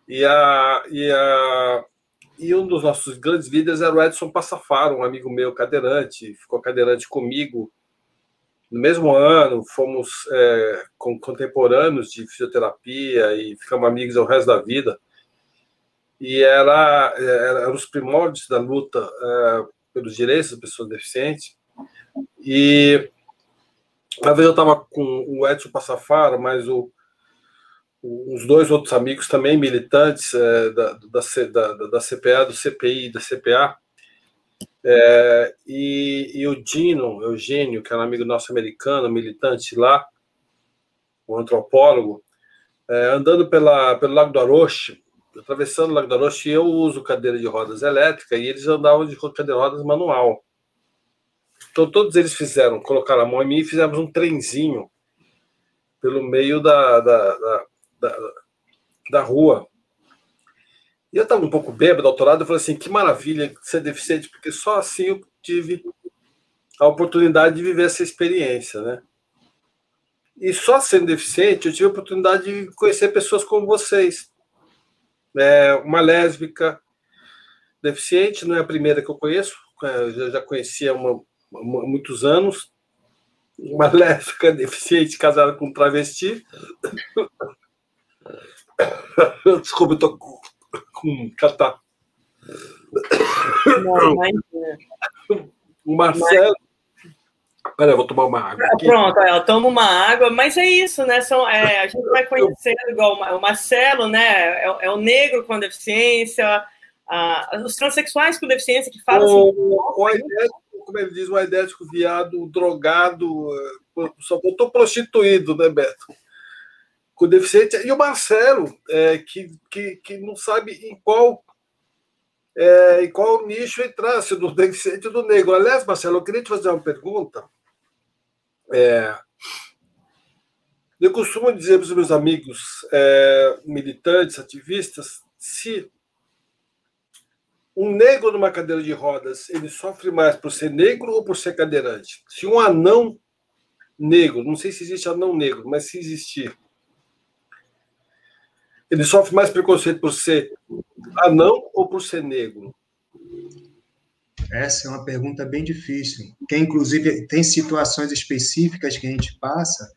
e, a, e, a, e um dos nossos grandes líderes era o Edson Passafaro, um amigo meu cadeirante, ficou cadeirante comigo no mesmo ano, fomos é, contemporâneos de fisioterapia e ficamos amigos ao resto da vida. E era, era, era os primórdios da luta é, pelos direitos das pessoas deficientes. E uma vez eu estava com o Edson Passafaro, mas o, os dois outros amigos também militantes é, da, da, da, da, CPA, do CPI e da CPA, é, e, e, o Dino, Eugênio, que era um amigo nosso americano, militante lá, o antropólogo, é, andando pela, pelo Lago do Aroche, atravessando o Lago do Aroche, eu uso cadeira de rodas elétrica e eles andavam de cadeira de rodas manual. Então, todos eles fizeram, colocaram a mão em mim e fizemos um trenzinho pelo meio da, da, da, da, da rua. E eu estava um pouco bêbado, doutorado, eu falei assim, que maravilha ser deficiente, porque só assim eu tive a oportunidade de viver essa experiência, né? E só sendo deficiente, eu tive a oportunidade de conhecer pessoas como vocês. É, uma lésbica deficiente, não é a primeira que eu conheço, é, eu já conhecia uma, muitos anos, uma lésbica deficiente casada com um travesti. Desculpa, eu tô com catar. O Marcelo. Peraí, eu vou tomar uma água. Aqui. Pronto, eu tomo uma água, mas é isso, né? São, é, a gente vai conhecendo igual o Marcelo, né? É, é o negro com deficiência, a, os transexuais com deficiência que falam o, assim. O, como ele diz, um aidético viado, drogado, eh, só voltou prostituído, né, Beto? Com deficiente. E o Marcelo, é, que, que, que não sabe em qual é, em qual nicho entrasse, do deficiente e do negro. Aliás, Marcelo, eu queria te fazer uma pergunta. É, eu costumo dizer para os meus amigos é, militantes, ativistas, se um negro numa cadeira de rodas, ele sofre mais por ser negro ou por ser cadeirante? Se um anão negro, não sei se existe anão negro, mas se existir, ele sofre mais preconceito por ser anão ou por ser negro? Essa é uma pergunta bem difícil, que inclusive tem situações específicas que a gente passa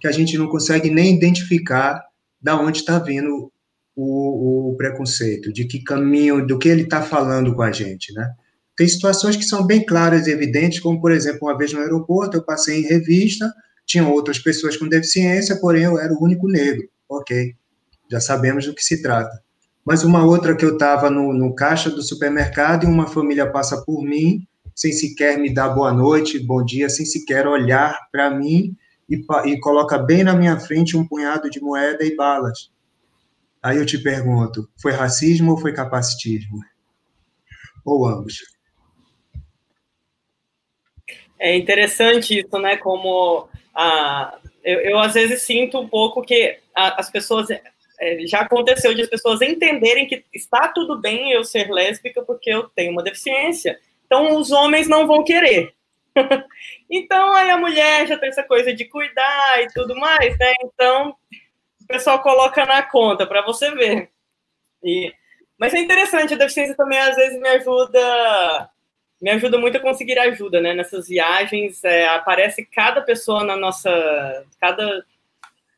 que a gente não consegue nem identificar da onde está vindo o, o preconceito, de que caminho, do que ele está falando com a gente, né? Tem situações que são bem claras e evidentes, como, por exemplo, uma vez no aeroporto, eu passei em revista, tinham outras pessoas com deficiência, porém eu era o único negro. Ok, já sabemos do que se trata. Mas uma outra que eu estava no, no caixa do supermercado e uma família passa por mim, sem sequer me dar boa noite, bom dia, sem sequer olhar para mim e, e coloca bem na minha frente um punhado de moeda e balas. Aí eu te pergunto, foi racismo ou foi capacitismo? Ou ambos? É interessante isso, né? Como ah, eu, eu, às vezes sinto um pouco que a, as pessoas é, já aconteceu de as pessoas entenderem que está tudo bem eu ser lésbica porque eu tenho uma deficiência. Então os homens não vão querer. então aí a mulher já tem essa coisa de cuidar e tudo mais, né? Então o pessoal coloca na conta para você ver. E, mas é interessante, a deficiência também às vezes me ajuda, me ajuda muito a conseguir ajuda, né? Nessas viagens é, aparece cada pessoa na nossa, cada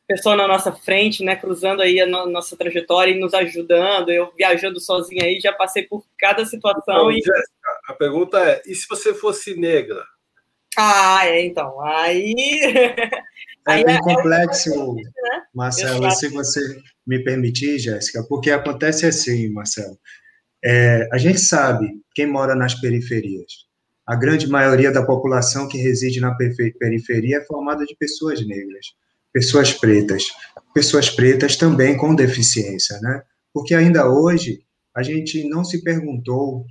pessoa na nossa frente, né? Cruzando aí a no, nossa trajetória e nos ajudando. Eu viajando sozinha aí já passei por cada situação. Então, e... Jéssica, a pergunta é: e se você fosse negra? Ah, é, então. Aí. É bem é, complexo, é né? Marcelo, se você me permitir, Jéssica, porque acontece assim, Marcelo. É, a gente sabe, quem mora nas periferias, a grande maioria da população que reside na periferia é formada de pessoas negras. Pessoas pretas, pessoas pretas também com deficiência, né? Porque ainda hoje a gente não se perguntou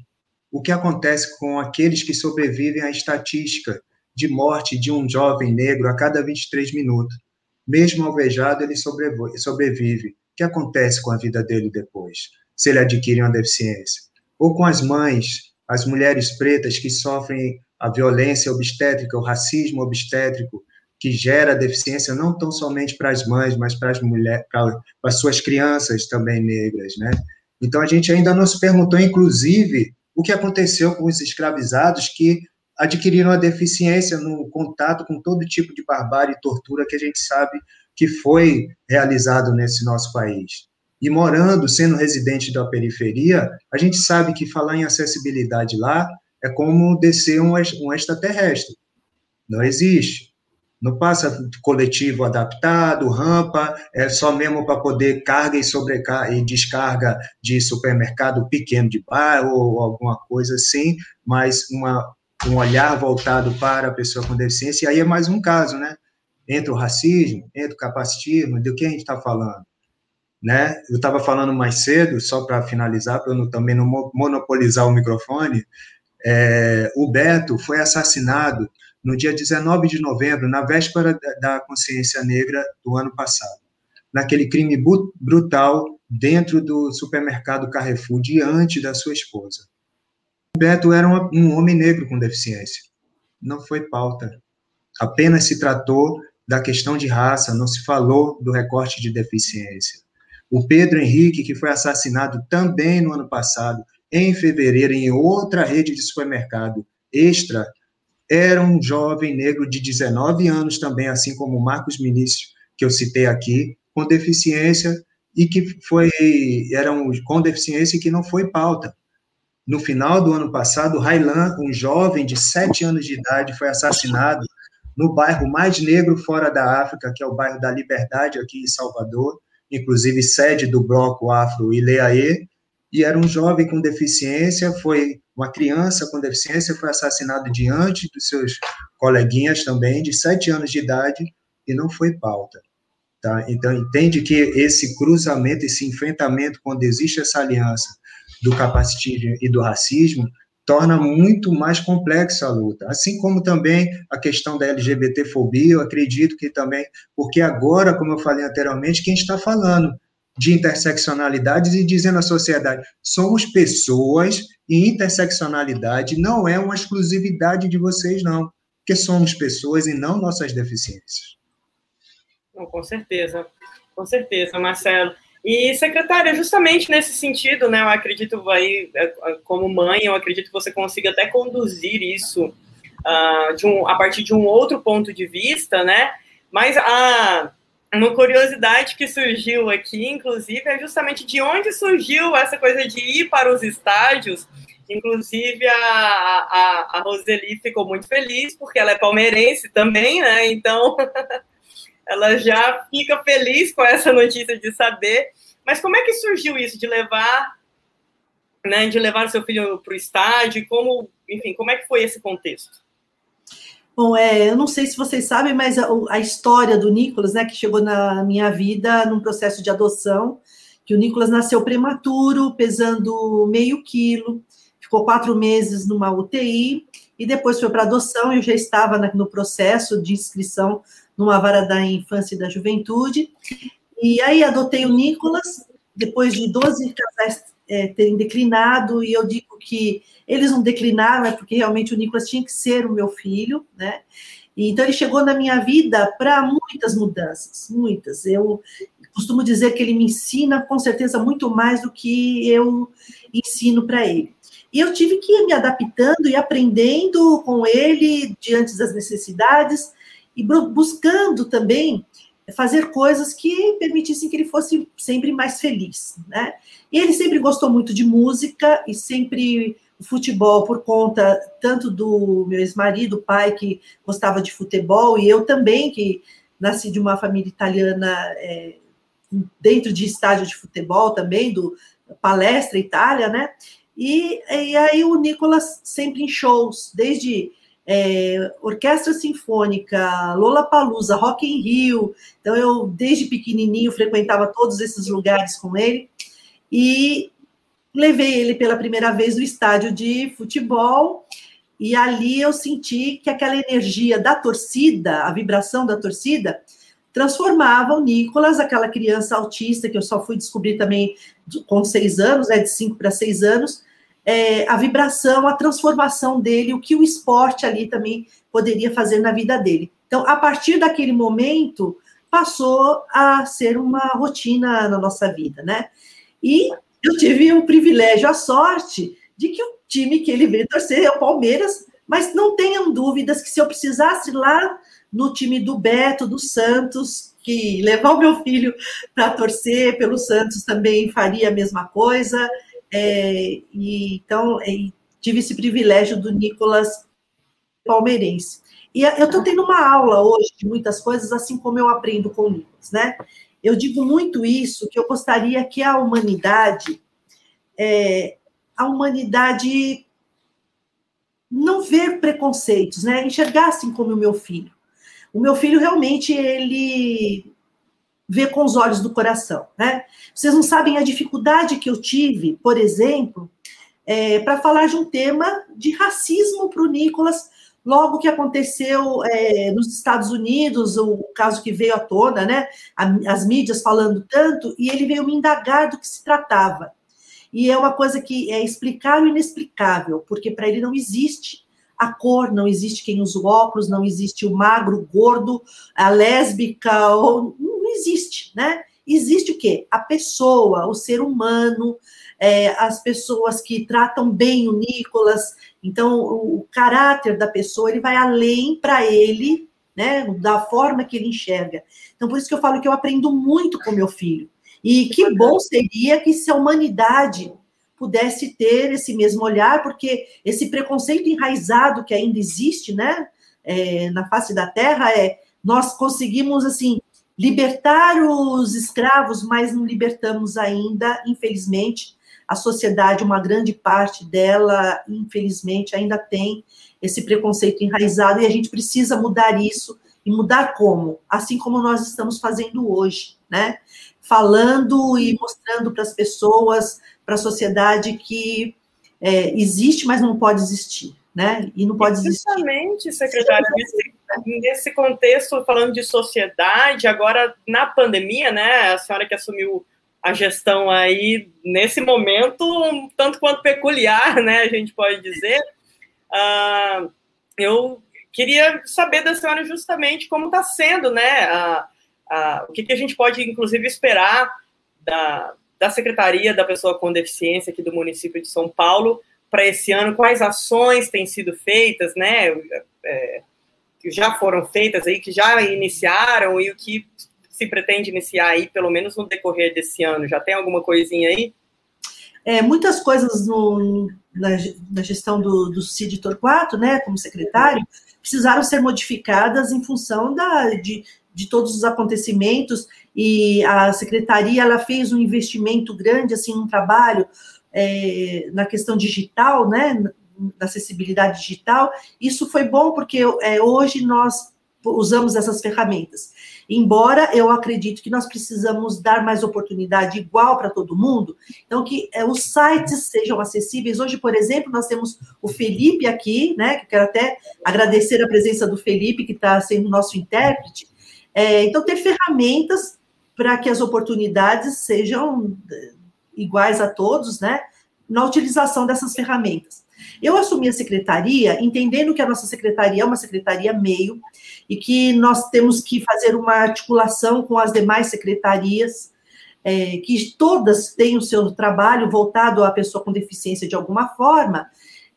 o que acontece com aqueles que sobrevivem à estatística de morte de um jovem negro a cada 23 minutos. Mesmo alvejado, ele sobrevive. O que acontece com a vida dele depois, se ele adquire uma deficiência? Ou com as mães, as mulheres pretas que sofrem a violência obstétrica, o racismo obstétrico, que gera deficiência não tão somente para as mães, mas para as mulheres, para as suas crianças também negras, né? Então a gente ainda não se perguntou, inclusive, o que aconteceu com os escravizados que adquiriram a deficiência no contato com todo tipo de barbárie e tortura que a gente sabe que foi realizado nesse nosso país. E morando, sendo residente da periferia, a gente sabe que falar em acessibilidade lá é como descer um, um extraterrestre. Não existe. Não passa coletivo adaptado, rampa, é só mesmo para poder carga e sobrecarga e descarga de supermercado pequeno de bairro ou alguma coisa assim, mas uma, um olhar voltado para a pessoa com deficiência, e aí é mais um caso, né? Entre o racismo, entre o capacitismo, do que a gente está falando? Né? Eu estava falando mais cedo, só para finalizar, para eu também não monopolizar o microfone, é, o Beto foi assassinado no dia 19 de novembro, na véspera da consciência negra do ano passado, naquele crime brutal dentro do supermercado Carrefour, diante da sua esposa. Beto era um, homem negro com deficiência. Não foi pauta. Apenas se tratou da questão de raça, não se falou do recorte de deficiência. O Pedro Henrique, que foi assassinado também no ano passado, em fevereiro, em outra rede de supermercado extra, era um jovem negro de 19 anos também, assim como Marcos Minício, que eu citei aqui, com deficiência e que foi era um, com deficiência que não foi pauta. No final do ano passado, Railan, um jovem de 7 anos de idade, foi assassinado no bairro mais negro fora da África, que é o bairro da Liberdade, aqui em Salvador, inclusive sede do bloco Afro Ileaê, e era um jovem com deficiência, foi uma criança com deficiência, foi assassinado diante dos seus coleguinhas também, de sete anos de idade, e não foi pauta. Tá? Então, entende que esse cruzamento, esse enfrentamento, quando existe essa aliança do capacitismo e do racismo, torna muito mais complexa a luta. Assim como também a questão da LGBTfobia, eu acredito que também, porque agora, como eu falei anteriormente, quem está falando de interseccionalidades e dizendo à sociedade: somos pessoas e interseccionalidade não é uma exclusividade de vocês, não, porque somos pessoas e não nossas deficiências. Não, com certeza, com certeza, Marcelo. E, secretária, justamente nesse sentido, né, eu acredito aí, é, como mãe, eu acredito que você consiga até conduzir isso uh, um, a partir de um outro ponto de vista, né, mas a, uma curiosidade que surgiu aqui, inclusive, é justamente de onde surgiu essa coisa de ir para os estádios. Inclusive, a, a, a Roseli ficou muito feliz, porque ela é palmeirense também, né? Então, ela já fica feliz com essa notícia de saber. Mas como é que surgiu isso de levar, né, de levar o seu filho para o estádio? Como, enfim, como é que foi esse contexto? Bom, é, eu não sei se vocês sabem, mas a, a, história do Nicolas, né, que chegou na minha vida num processo de adoção, que o Nicolas nasceu prematuro, pesando meio quilo, ficou quatro meses numa UTI, e depois foi para adoção, eu já estava no processo de inscrição numa vara da infância e da juventude, e aí adotei o Nicolas, depois de 12 casais é, terem declinado, e eu digo que eles não declinaram, é porque realmente o Nicolas tinha que ser o meu filho, né? E, então ele chegou na minha vida para muitas mudanças, muitas. Eu costumo dizer que ele me ensina com certeza muito mais do que eu ensino para ele. E eu tive que ir me adaptando e aprendendo com ele diante das necessidades e buscando também fazer coisas que permitissem que ele fosse sempre mais feliz, né? E ele sempre gostou muito de música e sempre o futebol por conta tanto do meu ex-marido, pai que gostava de futebol e eu também que nasci de uma família italiana é, dentro de estádio de futebol também do Palestra Itália, né? E, e aí o Nicolas sempre em shows, desde é, orquestra sinfônica, Lola Palusa, Rock in Rio. Então eu desde pequenininho frequentava todos esses lugares com ele e levei ele pela primeira vez no estádio de futebol e ali eu senti que aquela energia da torcida, a vibração da torcida, transformava o Nicolas, aquela criança autista que eu só fui descobrir também com seis anos, né, de cinco para seis anos, é, a vibração, a transformação dele, o que o esporte ali também poderia fazer na vida dele. Então, a partir daquele momento, passou a ser uma rotina na nossa vida, né? E eu tive o privilégio, a sorte, de que o time que ele veio torcer é o Palmeiras, mas não tenham dúvidas que se eu precisasse lá no time do Beto, do Santos, que levar o meu filho para torcer pelo Santos também faria a mesma coisa. É, e, então, é, tive esse privilégio do Nicolas palmeirense. E eu estou tendo uma aula hoje de muitas coisas, assim como eu aprendo com o Nicolas, né? Eu digo muito isso, que eu gostaria que a humanidade, é, a humanidade não ver preconceitos, né? Enxergassem como o meu filho. O meu filho realmente ele vê com os olhos do coração, né? Vocês não sabem a dificuldade que eu tive, por exemplo, é, para falar de um tema de racismo para o Nicolas, logo que aconteceu é, nos Estados Unidos, o caso que veio à tona, né? As mídias falando tanto, e ele veio me indagar do que se tratava. E é uma coisa que é explicar o inexplicável, porque para ele não existe a cor, não existe quem usa o óculos, não existe o magro, o gordo, a lésbica, ou, não existe, né? Existe o quê? A pessoa, o ser humano, é, as pessoas que tratam bem o Nicolas. Então, o caráter da pessoa, ele vai além para ele, né? Da forma que ele enxerga. Então, por isso que eu falo que eu aprendo muito com meu filho. E que bom seria que se a humanidade pudesse ter esse mesmo olhar, porque esse preconceito enraizado que ainda existe, né, é, na face da Terra, é nós conseguimos assim libertar os escravos, mas não libertamos ainda, infelizmente, a sociedade, uma grande parte dela, infelizmente, ainda tem esse preconceito enraizado e a gente precisa mudar isso e mudar como? Assim como nós estamos fazendo hoje, né? Falando e mostrando para as pessoas para a sociedade que é, existe, mas não pode existir, né? E não pode existir. Justamente, secretária, nesse, nesse contexto, falando de sociedade, agora na pandemia, né? A senhora que assumiu a gestão aí nesse momento um tanto quanto peculiar, né? A gente pode dizer. Uh, eu queria saber da senhora justamente como está sendo, né? Uh, uh, o que, que a gente pode, inclusive, esperar da, da Secretaria da Pessoa com Deficiência aqui do município de São Paulo para esse ano, quais ações têm sido feitas, né, é, que já foram feitas aí, que já iniciaram e o que se pretende iniciar aí, pelo menos no decorrer desse ano, já tem alguma coisinha aí? É, muitas coisas no, na, na, gestão do, do Cid Torquato, né, como secretário, precisaram ser modificadas em função da, de, de todos os acontecimentos e a secretaria ela fez um investimento grande assim um trabalho é, na questão digital, né, da acessibilidade digital. Isso foi bom porque é, hoje nós usamos essas ferramentas. Embora eu acredito que nós precisamos dar mais oportunidade igual para todo mundo, então que é, os sites sejam acessíveis. Hoje, por exemplo, nós temos o Felipe aqui, né? Que quero até agradecer a presença do Felipe, que está sendo nosso intérprete. É, então, ter ferramentas para que as oportunidades sejam é, iguais a todos, né? Na utilização dessas ferramentas. Eu assumi a secretaria entendendo que a nossa secretaria é uma secretaria meio e que nós temos que fazer uma articulação com as demais secretarias, é, que todas têm o seu trabalho voltado à pessoa com deficiência de alguma forma,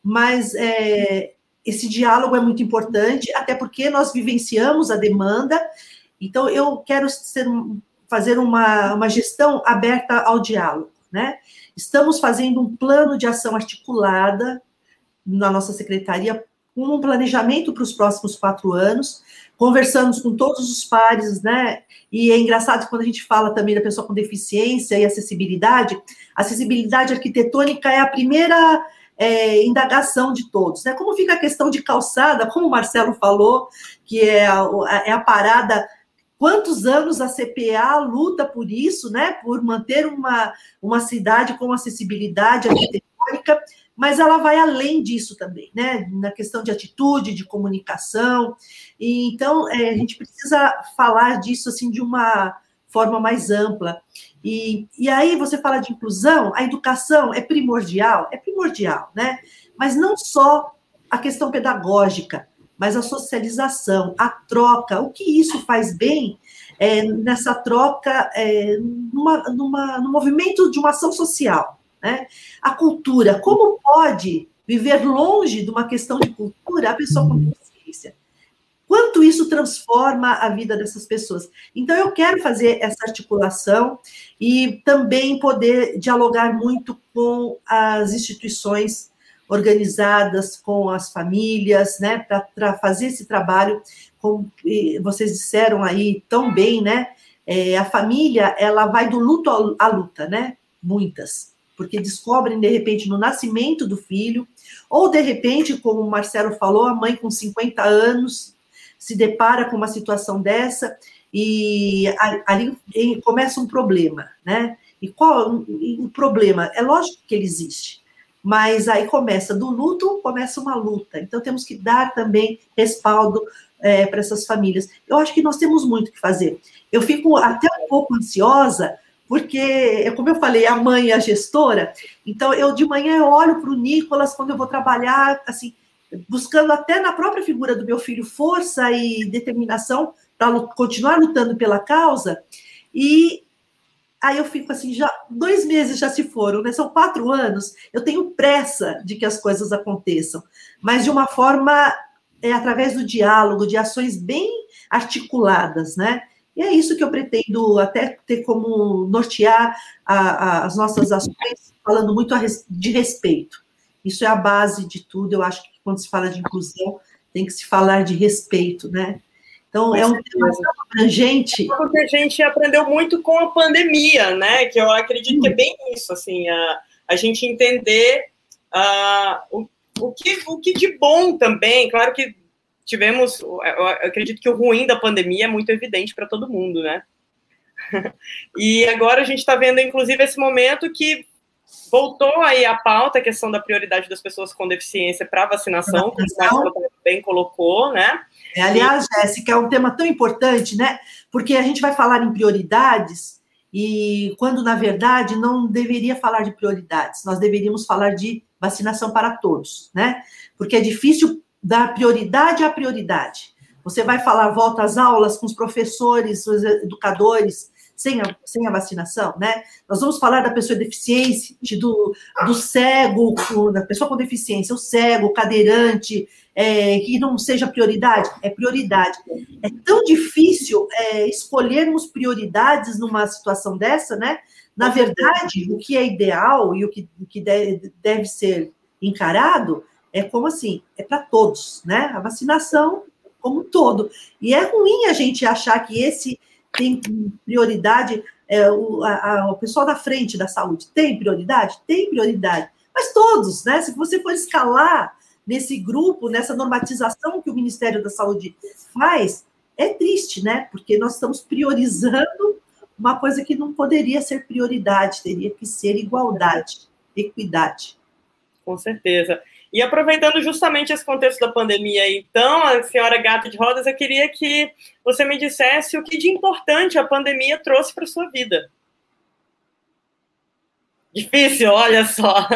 mas é, esse diálogo é muito importante, até porque nós vivenciamos a demanda então, eu quero ser, fazer uma, uma gestão aberta ao diálogo, né? Estamos fazendo um plano de ação articulada na nossa secretaria, um planejamento para os próximos quatro anos, conversamos com todos os pares, né? E é engraçado quando a gente fala também da pessoa com deficiência e acessibilidade, acessibilidade arquitetônica é a primeira é, indagação de todos. Né? Como fica a questão de calçada, como o Marcelo falou, que é a, é a parada quantos anos a CPA luta por isso, né? Por manter uma, uma cidade com acessibilidade arquitetônica, mas ela vai além disso também, né? Na questão de atitude, de comunicação. E, então, é, a gente precisa falar disso assim de uma forma mais ampla. E, e aí você fala de inclusão, a educação é primordial, é primordial, né? Mas não só a questão pedagógica, mas a socialização, a troca, o que isso faz bem é, nessa troca, é, numa, numa, no movimento de uma ação social. Né? A cultura, como pode viver longe de uma questão de cultura a pessoa com consciência? Quanto isso transforma a vida dessas pessoas? Então, eu quero fazer essa articulação e também poder dialogar muito com as instituições organizadas com as famílias, né, para fazer esse trabalho, como vocês disseram aí tão bem, né, é, a família, ela vai do luto à luta, né, muitas, porque descobrem, de repente, no nascimento do filho, ou, de repente, como o Marcelo falou, a mãe com 50 anos se depara com uma situação dessa e ali começa um problema, né, e qual o problema? É lógico que ele existe, mas aí começa do luto, começa uma luta. Então temos que dar também respaldo é, para essas famílias. Eu acho que nós temos muito que fazer. Eu fico até um pouco ansiosa, porque, como eu falei, a mãe e a gestora, então eu de manhã eu olho para o Nicolas quando eu vou trabalhar, assim, buscando até na própria figura do meu filho força e determinação para continuar lutando pela causa, e Aí eu fico assim, já dois meses já se foram, né? São quatro anos. Eu tenho pressa de que as coisas aconteçam, mas de uma forma é através do diálogo, de ações bem articuladas, né? E é isso que eu pretendo até ter como nortear a, a, as nossas ações, falando muito res, de respeito. Isso é a base de tudo. Eu acho que quando se fala de inclusão, tem que se falar de respeito, né? Então, é um tema abrangente. Porque a gente aprendeu muito com a pandemia, né? Que eu acredito que é bem isso, assim, a, a gente entender uh, o, o, que, o que de bom também. Claro que tivemos, eu acredito que o ruim da pandemia é muito evidente para todo mundo, né? e agora a gente está vendo, inclusive, esse momento que voltou aí a pauta, a questão da prioridade das pessoas com deficiência para vacinação, como o bem colocou, né? É, aliás, Jéssica, é um tema tão importante, né? Porque a gente vai falar em prioridades e quando, na verdade, não deveria falar de prioridades, nós deveríamos falar de vacinação para todos, né? Porque é difícil dar prioridade à prioridade. Você vai falar volta às aulas com os professores, os educadores, sem a, sem a vacinação, né? Nós vamos falar da pessoa deficiente, do, do cego, da pessoa com deficiência, o cego, cadeirante, é, que não seja prioridade? É prioridade. É tão difícil é, escolhermos prioridades numa situação dessa, né? Na verdade, o que é ideal e o que, que deve ser encarado é como assim, é para todos, né? A vacinação como um todo. E é ruim a gente achar que esse tem prioridade, é, o, a, a, o pessoal da frente da saúde tem prioridade? Tem prioridade. Mas todos, né? Se você for escalar nesse grupo, nessa normatização que o Ministério da Saúde faz, é triste, né? Porque nós estamos priorizando uma coisa que não poderia ser prioridade, teria que ser igualdade, equidade. Com certeza. E aproveitando justamente esse contexto da pandemia, então, a senhora Gata de Rodas, eu queria que você me dissesse o que de importante a pandemia trouxe para sua vida. Difícil, olha só.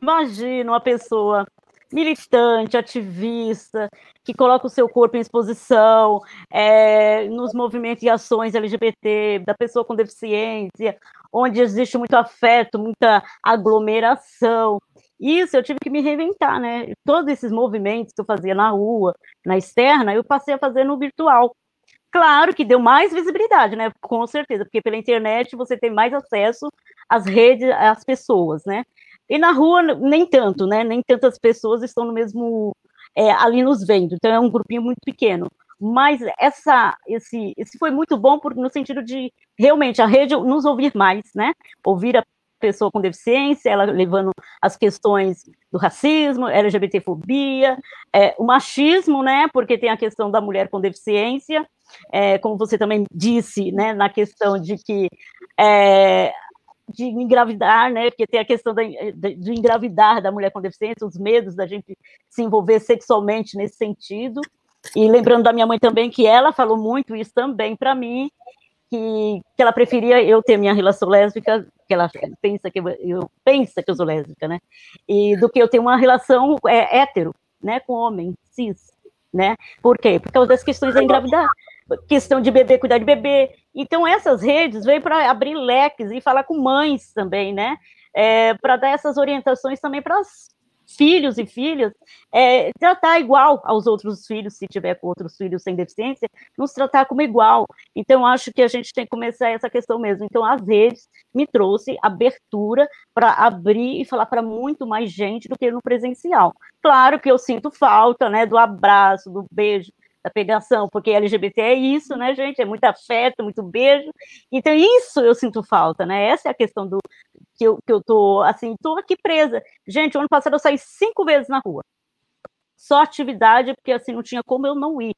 Imagina uma pessoa militante, ativista, que coloca o seu corpo em exposição é, nos movimentos e ações LGBT, da pessoa com deficiência, onde existe muito afeto, muita aglomeração. Isso eu tive que me reinventar, né? Todos esses movimentos que eu fazia na rua, na externa, eu passei a fazer no virtual. Claro que deu mais visibilidade, né? Com certeza, porque pela internet você tem mais acesso às redes, às pessoas, né? E na rua, nem tanto, né? Nem tantas pessoas estão no mesmo. É, ali nos vendo, então é um grupinho muito pequeno. Mas essa, esse, esse foi muito bom porque, no sentido de realmente a rede nos ouvir mais, né? Ouvir a pessoa com deficiência, ela levando as questões do racismo, LGBTfobia, é, o machismo, né, porque tem a questão da mulher com deficiência, é, como você também disse, né, na questão de que é, de engravidar, né? Porque tem a questão da, de, engravidar da mulher com deficiência, os medos da gente se envolver sexualmente nesse sentido. E lembrando da minha mãe também, que ela falou muito isso também para mim, que, que ela preferia eu ter minha relação lésbica, que ela pensa que eu, eu pensa que eu sou lésbica, né? E do que eu ter uma relação é, hétero, né, com homem, cis, né? Por quê? Por causa das questões da engravidar, questão de bebê, cuidar de bebê. Então essas redes veio para abrir leques e falar com mães também, né? É, para dar essas orientações também para as filhos e filhas, é, tratar igual aos outros filhos, se tiver com outros filhos sem deficiência, nos tratar como igual. Então, acho que a gente tem que começar essa questão mesmo. Então, as redes me trouxe abertura para abrir e falar para muito mais gente do que no presencial. Claro que eu sinto falta, né, do abraço, do beijo, da pegação, porque LGBT é isso, né, gente? É muito afeto, muito beijo. Então, isso eu sinto falta, né? Essa é a questão do que eu, que eu tô, assim, tô aqui presa. Gente, ano passado eu saí cinco vezes na rua. Só atividade, porque assim, não tinha como eu não ir.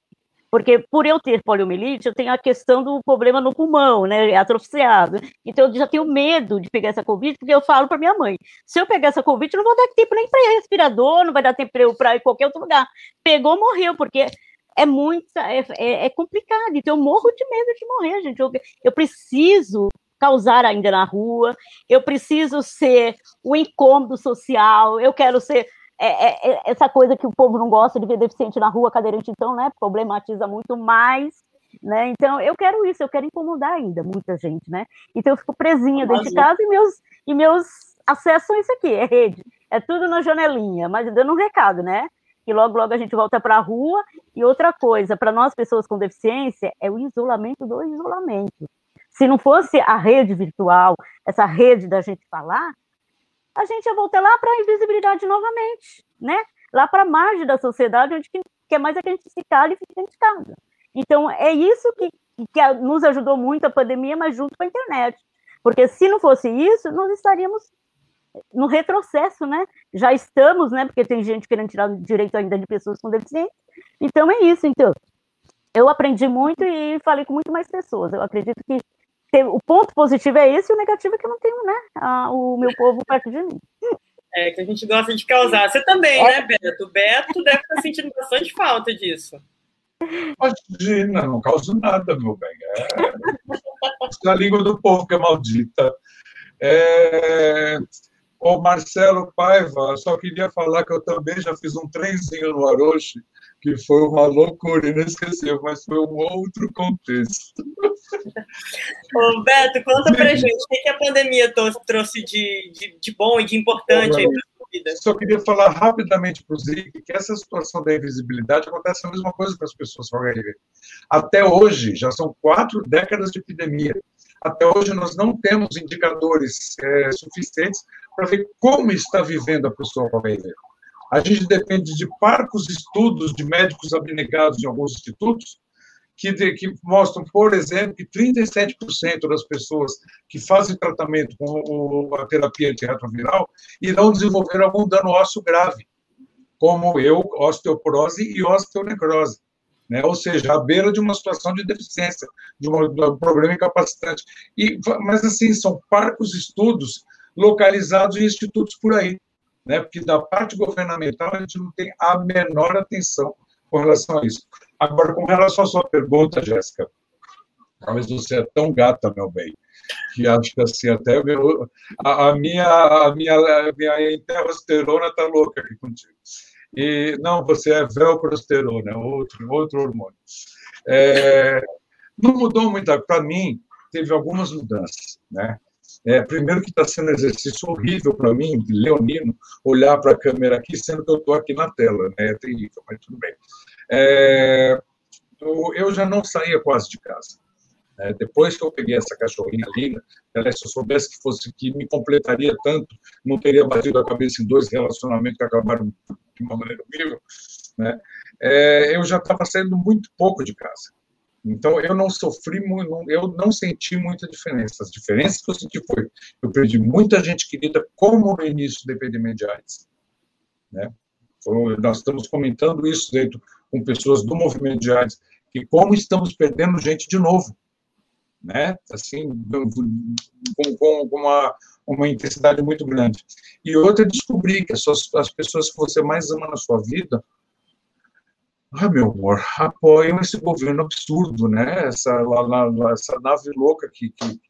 Porque por eu ter poliomielite, eu tenho a questão do problema no pulmão, né? É atrofiado. Então eu já tenho medo de pegar essa Covid, porque eu falo para minha mãe: se eu pegar essa Covid, não vou dar tempo nem para respirador, não vai dar tempo para ir para qualquer outro lugar. Pegou, morreu, porque é muito é, é, é, complicado. Então, eu morro de medo de morrer, gente. Eu, eu preciso causar ainda na rua, eu preciso ser o incômodo social, eu quero ser é, é, é, essa coisa que o povo não gosta de ver deficiente na rua, cadeirante, então, né? Problematiza muito mais. Né? Então, eu quero isso, eu quero incomodar ainda muita gente, né? Então, eu fico presinha dentro de casa e meus, e meus acessos são isso aqui, é rede, é tudo na janelinha, mas dando um recado, né? E logo, logo a gente volta para a rua. E outra coisa, para nós, pessoas com deficiência, é o isolamento do isolamento. Se não fosse a rede virtual, essa rede da gente falar, a gente ia voltar lá para a invisibilidade novamente, né? Lá para a margem da sociedade, onde que, que é mais é que a gente se cala e fica dentro de casa. Então, é isso que, que nos ajudou muito a pandemia, mas junto com a internet. Porque se não fosse isso, nós estaríamos no retrocesso, né? Já estamos, né? Porque tem gente querendo tirar o direito ainda de pessoas com deficiência. Então é isso. Então, eu aprendi muito e falei com muito mais pessoas. Eu acredito que o ponto positivo é esse e o negativo é que eu não tenho, né? A, o meu povo perto de mim. É, que a gente gosta de causar. Você também, é. né, Beto? O Beto deve estar sentindo bastante falta disso. Imagina, não causa nada, meu bem. É, a língua do povo que é maldita. É, o Marcelo Paiva, só queria falar que eu também já fiz um trenzinho no Aroche, que foi uma loucura inesquecível, mas foi um outro contexto. Ô, Beto, conta pra gente, o que a pandemia trouxe de, de, de bom e de importante aí pra vida? Só queria falar rapidamente para o Zic que essa situação da invisibilidade acontece a mesma coisa com as pessoas com HIV. Até hoje, já são quatro décadas de epidemia. Até hoje, nós não temos indicadores é, suficientes para ver como está vivendo a pessoa com HIV. A gente depende de parcos estudos de médicos abnegados em alguns institutos, que, de, que mostram, por exemplo, que 37% das pessoas que fazem tratamento com o, a terapia antirretroviral irão desenvolver algum dano ósseo grave, como eu, osteoporose e osteonecrose. Né? ou seja, à beira de uma situação de deficiência, de, de um problema incapacitante. E, mas, assim, são parcos estudos localizados em institutos por aí, né? porque da parte governamental a gente não tem a menor atenção com relação a isso. Agora, com relação à sua pergunta, Jéssica, talvez você é tão gata, meu bem, que acho que assim, até meu, a, a, minha, a minha, a minha interrosterona está louca aqui contigo. E não, você é velcrosterona, é outro, outro hormônio. É, não mudou muito, para mim, teve algumas mudanças, né? É, primeiro que está sendo um exercício horrível para mim, leonino, olhar para a câmera aqui, sendo que eu estou aqui na tela, né? É terrível, mas tudo bem. É, eu já não saía quase de casa. Né? Depois que eu peguei essa cachorrinha linda, se eu soubesse que fosse que me completaria tanto, não teria batido a cabeça em dois relacionamentos que acabaram de uma maneira horrível, né? É, eu já estava saindo muito pouco de casa. Então, eu não sofri muito, eu não senti muita diferença. As diferenças que eu senti foi, eu perdi muita gente querida, como no início do epidemia de AIDS. Né? Nós estamos comentando isso dentro com pessoas do movimento de AIDS, que como estamos perdendo gente de novo, né? Assim, com, com, com uma, uma intensidade muito grande. E outra, descobrir que as, suas, as pessoas que você mais ama na sua vida ah, meu amor, apoiam esse governo absurdo, né? Essa, lá, lá, essa nave louca que, que,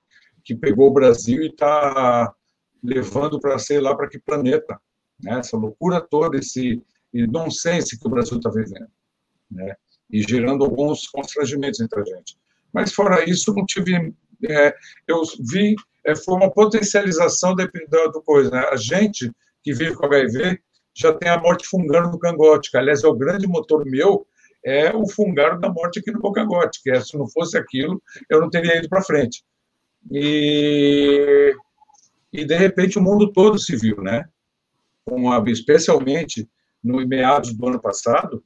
que pegou o Brasil e está levando para sei lá para que planeta, né? Essa loucura toda, esse nonsense que o Brasil está vivendo, né? E gerando alguns constrangimentos entre a gente. Mas fora isso, não tive, é, eu vi, é, foi uma potencialização da, do coisa, né? A gente que vive com HIV já tem a morte fungando no cangote, que, aliás, é o grande motor meu, é o fungaro da morte aqui no cangote, que é, se não fosse aquilo, eu não teria ido para frente. E, e, de repente, o mundo todo se viu, né? Especialmente no meados do ano passado,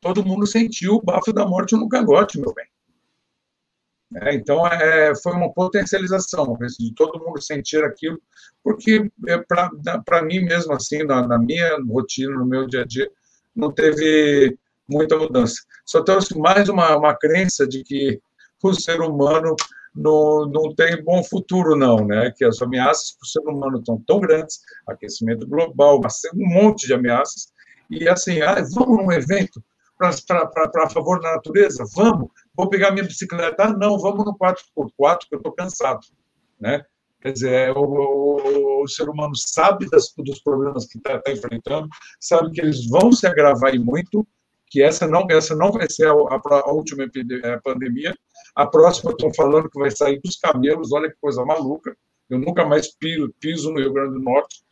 todo mundo sentiu o bafo da morte no cangote, meu bem. É, então, é, foi uma potencialização, de todo mundo sentir aquilo, porque é, para mim mesmo, assim, na, na, minha rotina, no meu dia a dia, não teve muita mudança. Só trouxe mais uma, uma crença de que o ser humano não, não tem bom futuro, não, né? Que as ameaças para o ser humano estão tão grandes, aquecimento global, um monte de ameaças, e assim, ah, vamos num evento para favor da natureza? Vamos. Vou pegar minha bicicleta? Ah, não, vamos no 4x4, que eu estou cansado. Né? Quer dizer, é, o, o, o, ser humano sabe das, dos problemas que está tá enfrentando, sabe que eles vão se agravar e muito, que essa não, essa não vai ser a, a, a última a pandemia. A próxima, estão falando que vai sair dos camelos, olha que coisa maluca. Eu nunca mais piso, piso no Rio Grande do Norte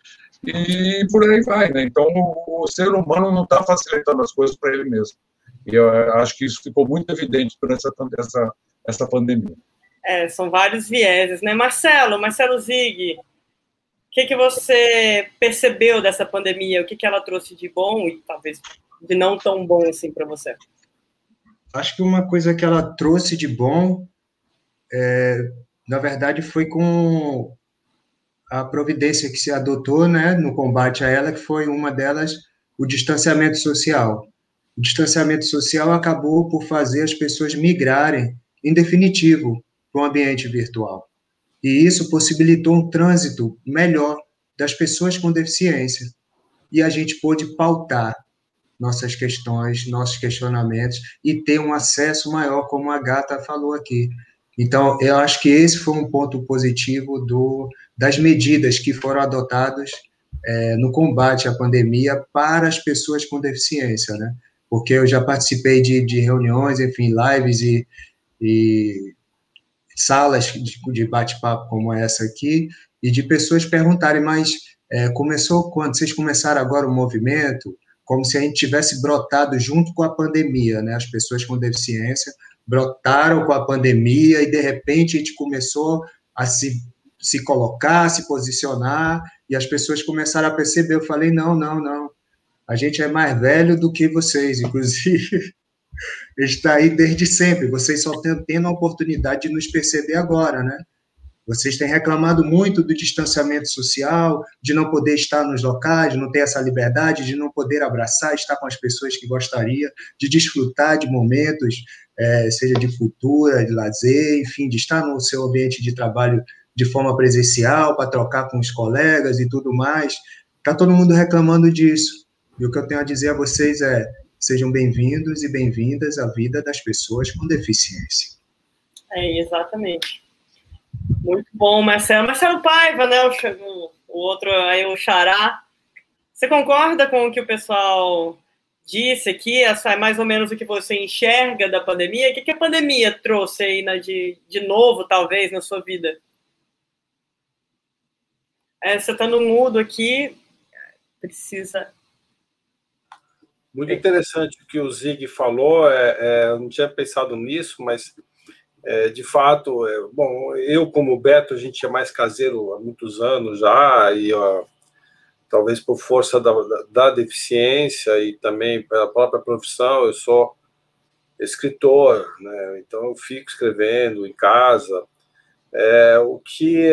e por aí vai, né? Então, o, ser humano não está facilitando as coisas para ele mesmo. E eu acho que isso ficou muito evidente durante essa, essa, essa pandemia. É, são vários vieses, né? Marcelo, Marcelo Zig, o que, que você percebeu dessa pandemia? O que, que ela trouxe de bom e talvez de não tão bom assim para você? Acho que uma coisa que ela trouxe de bom, é, na verdade, foi com a providência que se adotou né, no combate a ela, que foi uma delas o distanciamento social. O distanciamento social acabou por fazer as pessoas migrarem, em definitivo, para o ambiente virtual. E isso possibilitou um trânsito melhor das pessoas com deficiência. E a gente pôde pautar nossas questões, nossos questionamentos e ter um acesso maior, como a Gata falou aqui. Então, eu acho que esse foi um ponto positivo do, das medidas que foram adotadas é, no combate à pandemia para as pessoas com deficiência, né? Porque eu já participei de, de reuniões, enfim, lives e, e salas de, de bate-papo como essa aqui, e de pessoas perguntarem, mas é, começou quando? Vocês começaram agora o movimento? Como se a gente tivesse brotado junto com a pandemia, né? As pessoas com deficiência brotaram com a pandemia e, de repente, a gente começou a se se colocar, se posicionar, e as pessoas começaram a perceber. Eu falei: não, não, não. A gente é mais velho do que vocês, inclusive. está aí desde sempre. Vocês só estão tendo a oportunidade de nos perceber agora, né? Vocês têm reclamado muito do distanciamento social, de não poder estar nos locais, de não ter essa liberdade, de não poder abraçar, estar com as pessoas que gostaria, de desfrutar de momentos, é, seja de cultura, de lazer, enfim, de estar no seu ambiente de trabalho de forma presencial, para trocar com os colegas e tudo mais. Está todo mundo reclamando disso. E o que eu tenho a dizer a vocês é: sejam bem-vindos e bem-vindas à vida das pessoas com deficiência. É, exatamente. Muito bom, Marcelo. Marcelo Paiva, né? O, o outro aí, o Xará. Você concorda com o que o pessoal disse aqui? Essa é mais ou menos o que você enxerga da pandemia? O que, que a pandemia trouxe aí né, de, de novo, talvez, na sua vida? É, você está no mudo aqui, precisa. Muito interessante o que o Zig falou. É, é, eu não tinha pensado nisso, mas é, de fato, é, bom, eu como Beto, a gente é mais caseiro há muitos anos já, e ó, talvez por força da, da, da, deficiência e também pela própria profissão, eu sou escritor, né? Então eu fico escrevendo em casa. É, o que,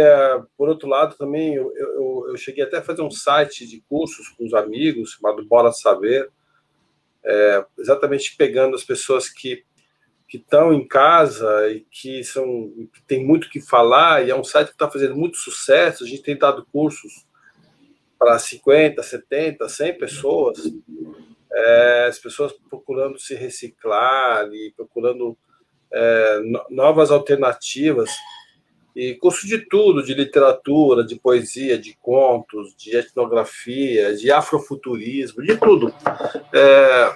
por outro lado, também eu, eu, eu, cheguei até a fazer um site de cursos com os amigos chamado Bora Saber, é, exatamente pegando as pessoas que que estão em casa e que são que tem muito que falar e é um site que está fazendo muito sucesso. A gente tem dado cursos para 50, 70, 100 pessoas é, as pessoas procurando se reciclar e procurando é, novas alternativas. E curso de tudo, de literatura, de poesia, de contos, de etnografia, de afrofuturismo, de tudo. É,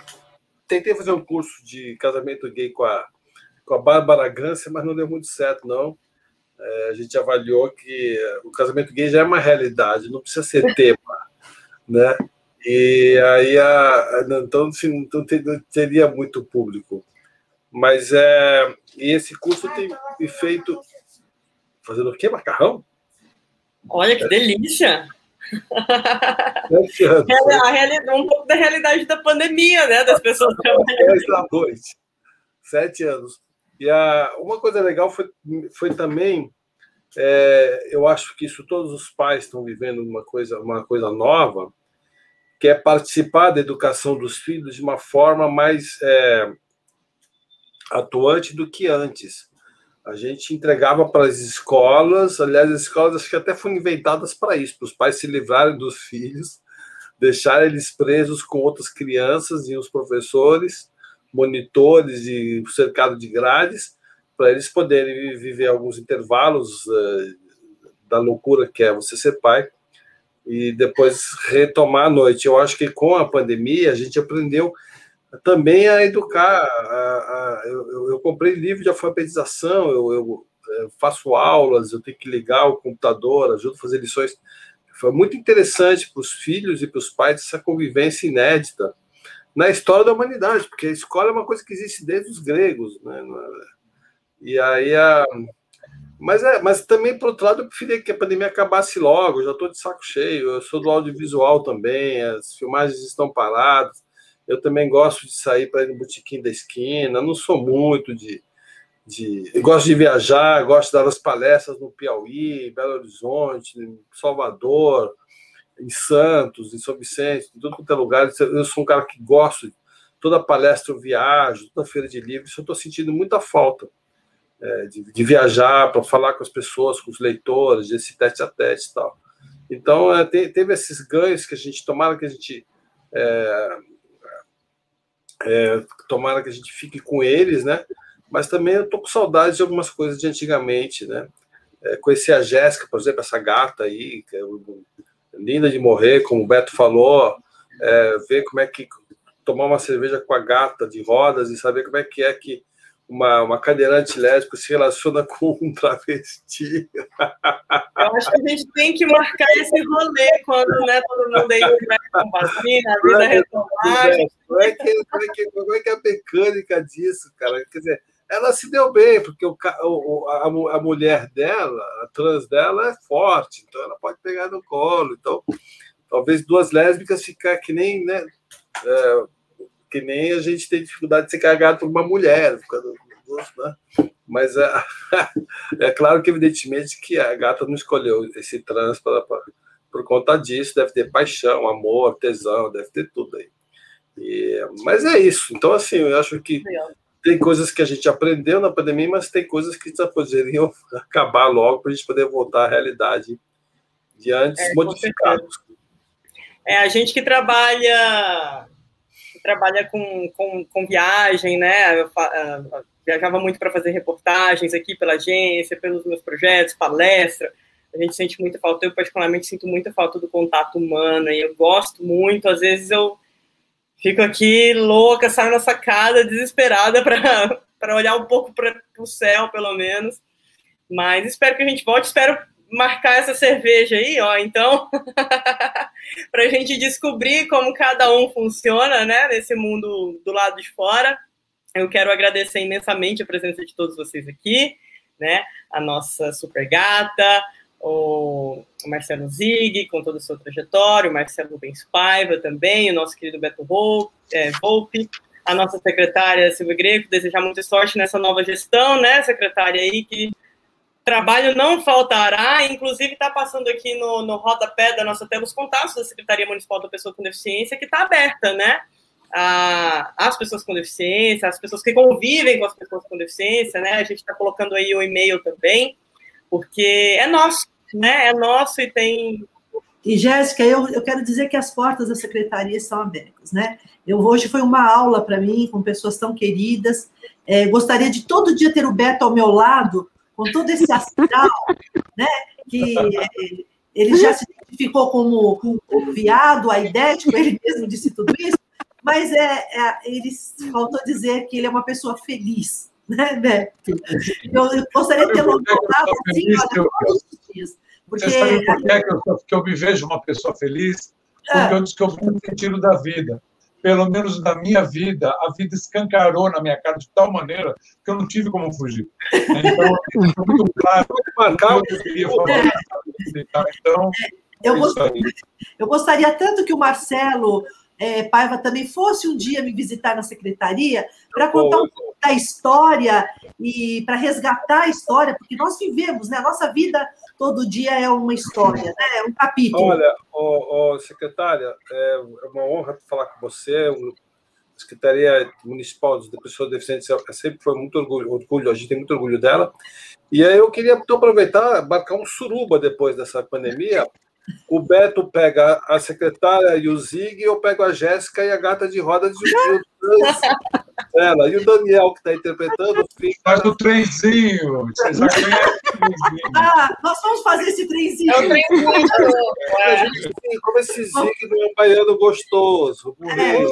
tentei fazer um curso de casamento gay com a, com a Bárbara Gância, mas não deu muito certo, não. É, a gente avaliou que o casamento gay já é uma realidade, não precisa ser tema, né? E aí, a, então, assim, não teria muito público. Mas é, e esse curso tem feito. Fazendo o quê? Macarrão? Olha que delícia! a realidade, um pouco da realidade da pandemia, né? Das pessoas trabalhando. da noite. Sete anos. E a, uma coisa legal foi, foi também. É, eu acho que isso todos os pais estão vivendo uma coisa, uma coisa nova, que é participar da educação dos filhos de uma forma mais é, atuante do que antes. A gente entregava para as escolas, aliás, as escolas acho que até foram inventadas para isso, para os pais se livrarem dos filhos, deixar eles presos com outras crianças e os professores, monitores e cercado de grades, para eles poderem viver alguns intervalos uh, da loucura que é você ser pai e depois retomar a noite. Eu acho que com a pandemia a gente aprendeu também a educar. A, a, eu, eu, comprei livro de alfabetização, eu, eu, eu, faço aulas, eu tenho que ligar o computador, ajudo a fazer lições. Foi muito interessante para os filhos e para os pais essa convivência inédita na história da humanidade, porque a escola é uma coisa que existe desde os gregos, né? E aí a mas, é, mas também, por outro lado, eu preferia que a pandemia acabasse logo. Eu já estou de saco cheio. Eu sou do audiovisual também, as filmagens estão paradas. Eu também gosto de sair para ir no botequim da esquina. não sou muito de. de gosto de viajar, gosto de dar as palestras no Piauí, Belo Horizonte, Salvador, em Santos, em São Vicente, em tudo quanto é lugar. Eu sou um cara que gosto. Toda palestra eu viajo, toda feira de livros. Eu estou sentindo muita falta é, de, de, viajar para falar com as pessoas, com os leitores, esse tete a tete e tal. Então, é, te, teve esses ganhos que a gente, tomara que a gente. É, é, tomara que a gente fique com eles, né? Mas também eu tô com saudade de algumas coisas de antigamente, né? É, conhecer a Jéssica, por exemplo, essa gata aí, é linda de morrer, como o Beto falou, é, ver como é que tomar uma cerveja com a gata de rodas e saber como é que é que uma, uma cadeirante lésbica se relaciona com um travesti. Eu acho que a gente tem que marcar esse rolê quando né, todo mundo aí vai com vacina, a vida retomar. Como é, que, como, é que, como é que é a mecânica disso, cara? Quer dizer, ela se deu bem, porque o, o, a, a mulher dela, a trans dela, é forte, então ela pode pegar no colo. Então, talvez duas lésbicas ficar que nem, né? É, que nem a gente tem dificuldade de ser carregado por uma mulher, né? Mas é, é claro que, evidentemente, que a gata não escolheu esse trans pra, pra, por conta disso, deve ter paixão, amor, tesão, deve ter tudo aí. E, mas é isso. Então, assim, eu acho que tem coisas que a gente aprendeu na pandemia, mas tem coisas que já poderiam acabar logo para a gente poder voltar à realidade de antes é, modificados. É, a gente que trabalha trabalha com, com, com viagem, né? Eu, uh, viajava muito para fazer reportagens aqui pela agência, pelos meus projetos, palestra. A gente sente muita falta, eu particularmente sinto muita falta do contato humano, e eu gosto muito, às vezes eu fico aqui louca, saio na sacada, desesperada para olhar um pouco para o céu, pelo menos. Mas espero que a gente volte, espero marcar essa cerveja aí, ó, então, para a gente descobrir como cada um funciona, né, nesse mundo do lado de fora. Eu quero agradecer imensamente a presença de todos vocês aqui, né, a nossa super gata, o Marcelo Zig, com toda a sua trajetória, o Marcelo Rubens Paiva também, o nosso querido Beto é, Volpe a nossa secretária Silvia Greco, desejar muita sorte nessa nova gestão, né, secretária aí, que trabalho não faltará, inclusive está passando aqui no, no rodapé da nossa tela os contatos da Secretaria Municipal da Pessoa com Deficiência, que está aberta, né, as pessoas com deficiência, as pessoas que convivem com as pessoas com deficiência, né, a gente está colocando aí o e-mail também, porque é nosso, né, é nosso e tem. E, Jéssica, eu, eu quero dizer que as portas da secretaria estão abertas, né? Eu, hoje foi uma aula para mim, com pessoas tão queridas. É, gostaria de todo dia ter o Beto ao meu lado, com todo esse astral, né? Que ele já se identificou como o viado, a idético, ele mesmo disse tudo isso, mas é, é, ele faltou dizer que ele é uma pessoa feliz, né, Beto? Eu, eu gostaria de ter um lado assim, olha, todos os dias. Porque... Você sabe por que, que, eu, que eu me vejo uma pessoa feliz? Porque é. eu descobri o sentido da vida. Pelo menos na minha vida, a vida escancarou na minha cara de tal maneira que eu não tive como fugir. Então, é muito claro marcar o que eu queria falar. Então, eu, gostaria, eu gostaria tanto que o Marcelo é, Paiva também fosse um dia me visitar na secretaria para contar um pouco da história e para resgatar a história, porque nós vivemos, né? A nossa vida todo dia é uma história, né? É um capítulo. Olha, oh, oh, secretária, é uma honra falar com você. A Secretaria Municipal de Pessoas Deficientes é, sempre foi muito orgulho, orgulho, a gente tem muito orgulho dela. E aí eu queria então, aproveitar, marcar um suruba depois dessa pandemia, o Beto pega a secretária e o Zig, eu pego a Jéssica e a gata de roda de ela. E o Daniel, que está interpretando, fica. Faz o trenzinho. Vocês já conhecem o trenzinho. Ah, nós vamos fazer esse trenzinho. É o trenzinho. É. A gente como esse Zig é um baiano gostoso. É.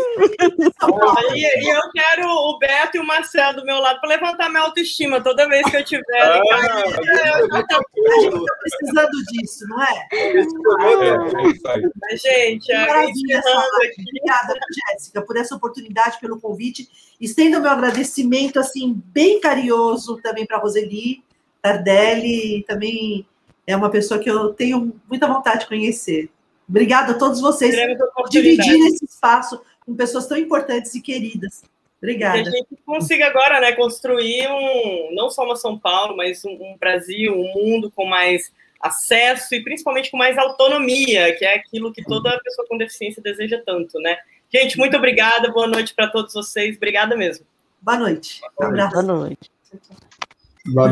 E, e, eu quero o Beto e o Marcelo do meu lado para levantar minha autoestima toda vez que eu tiver. Ah, a gente está precisando disso, não é? Mas, gente, maravilha Obrigada, Jéssica, por essa oportunidade, pelo convite. Estendo meu agradecimento assim bem carinhoso também para Roseli Tardelli, também é uma pessoa que eu tenho muita vontade de conhecer. Obrigada a todos vocês por dividir esse espaço com pessoas tão importantes e queridas. Obrigada. Que a gente consiga agora, né, construir um, não só uma São Paulo, mas um, um Brasil, um mundo com mais acesso e principalmente com mais autonomia, que é aquilo que toda pessoa com deficiência deseja tanto, né? Gente, muito obrigada, boa noite para todos vocês, obrigada mesmo. Boa noite. Um abraço. Boa noite. Boa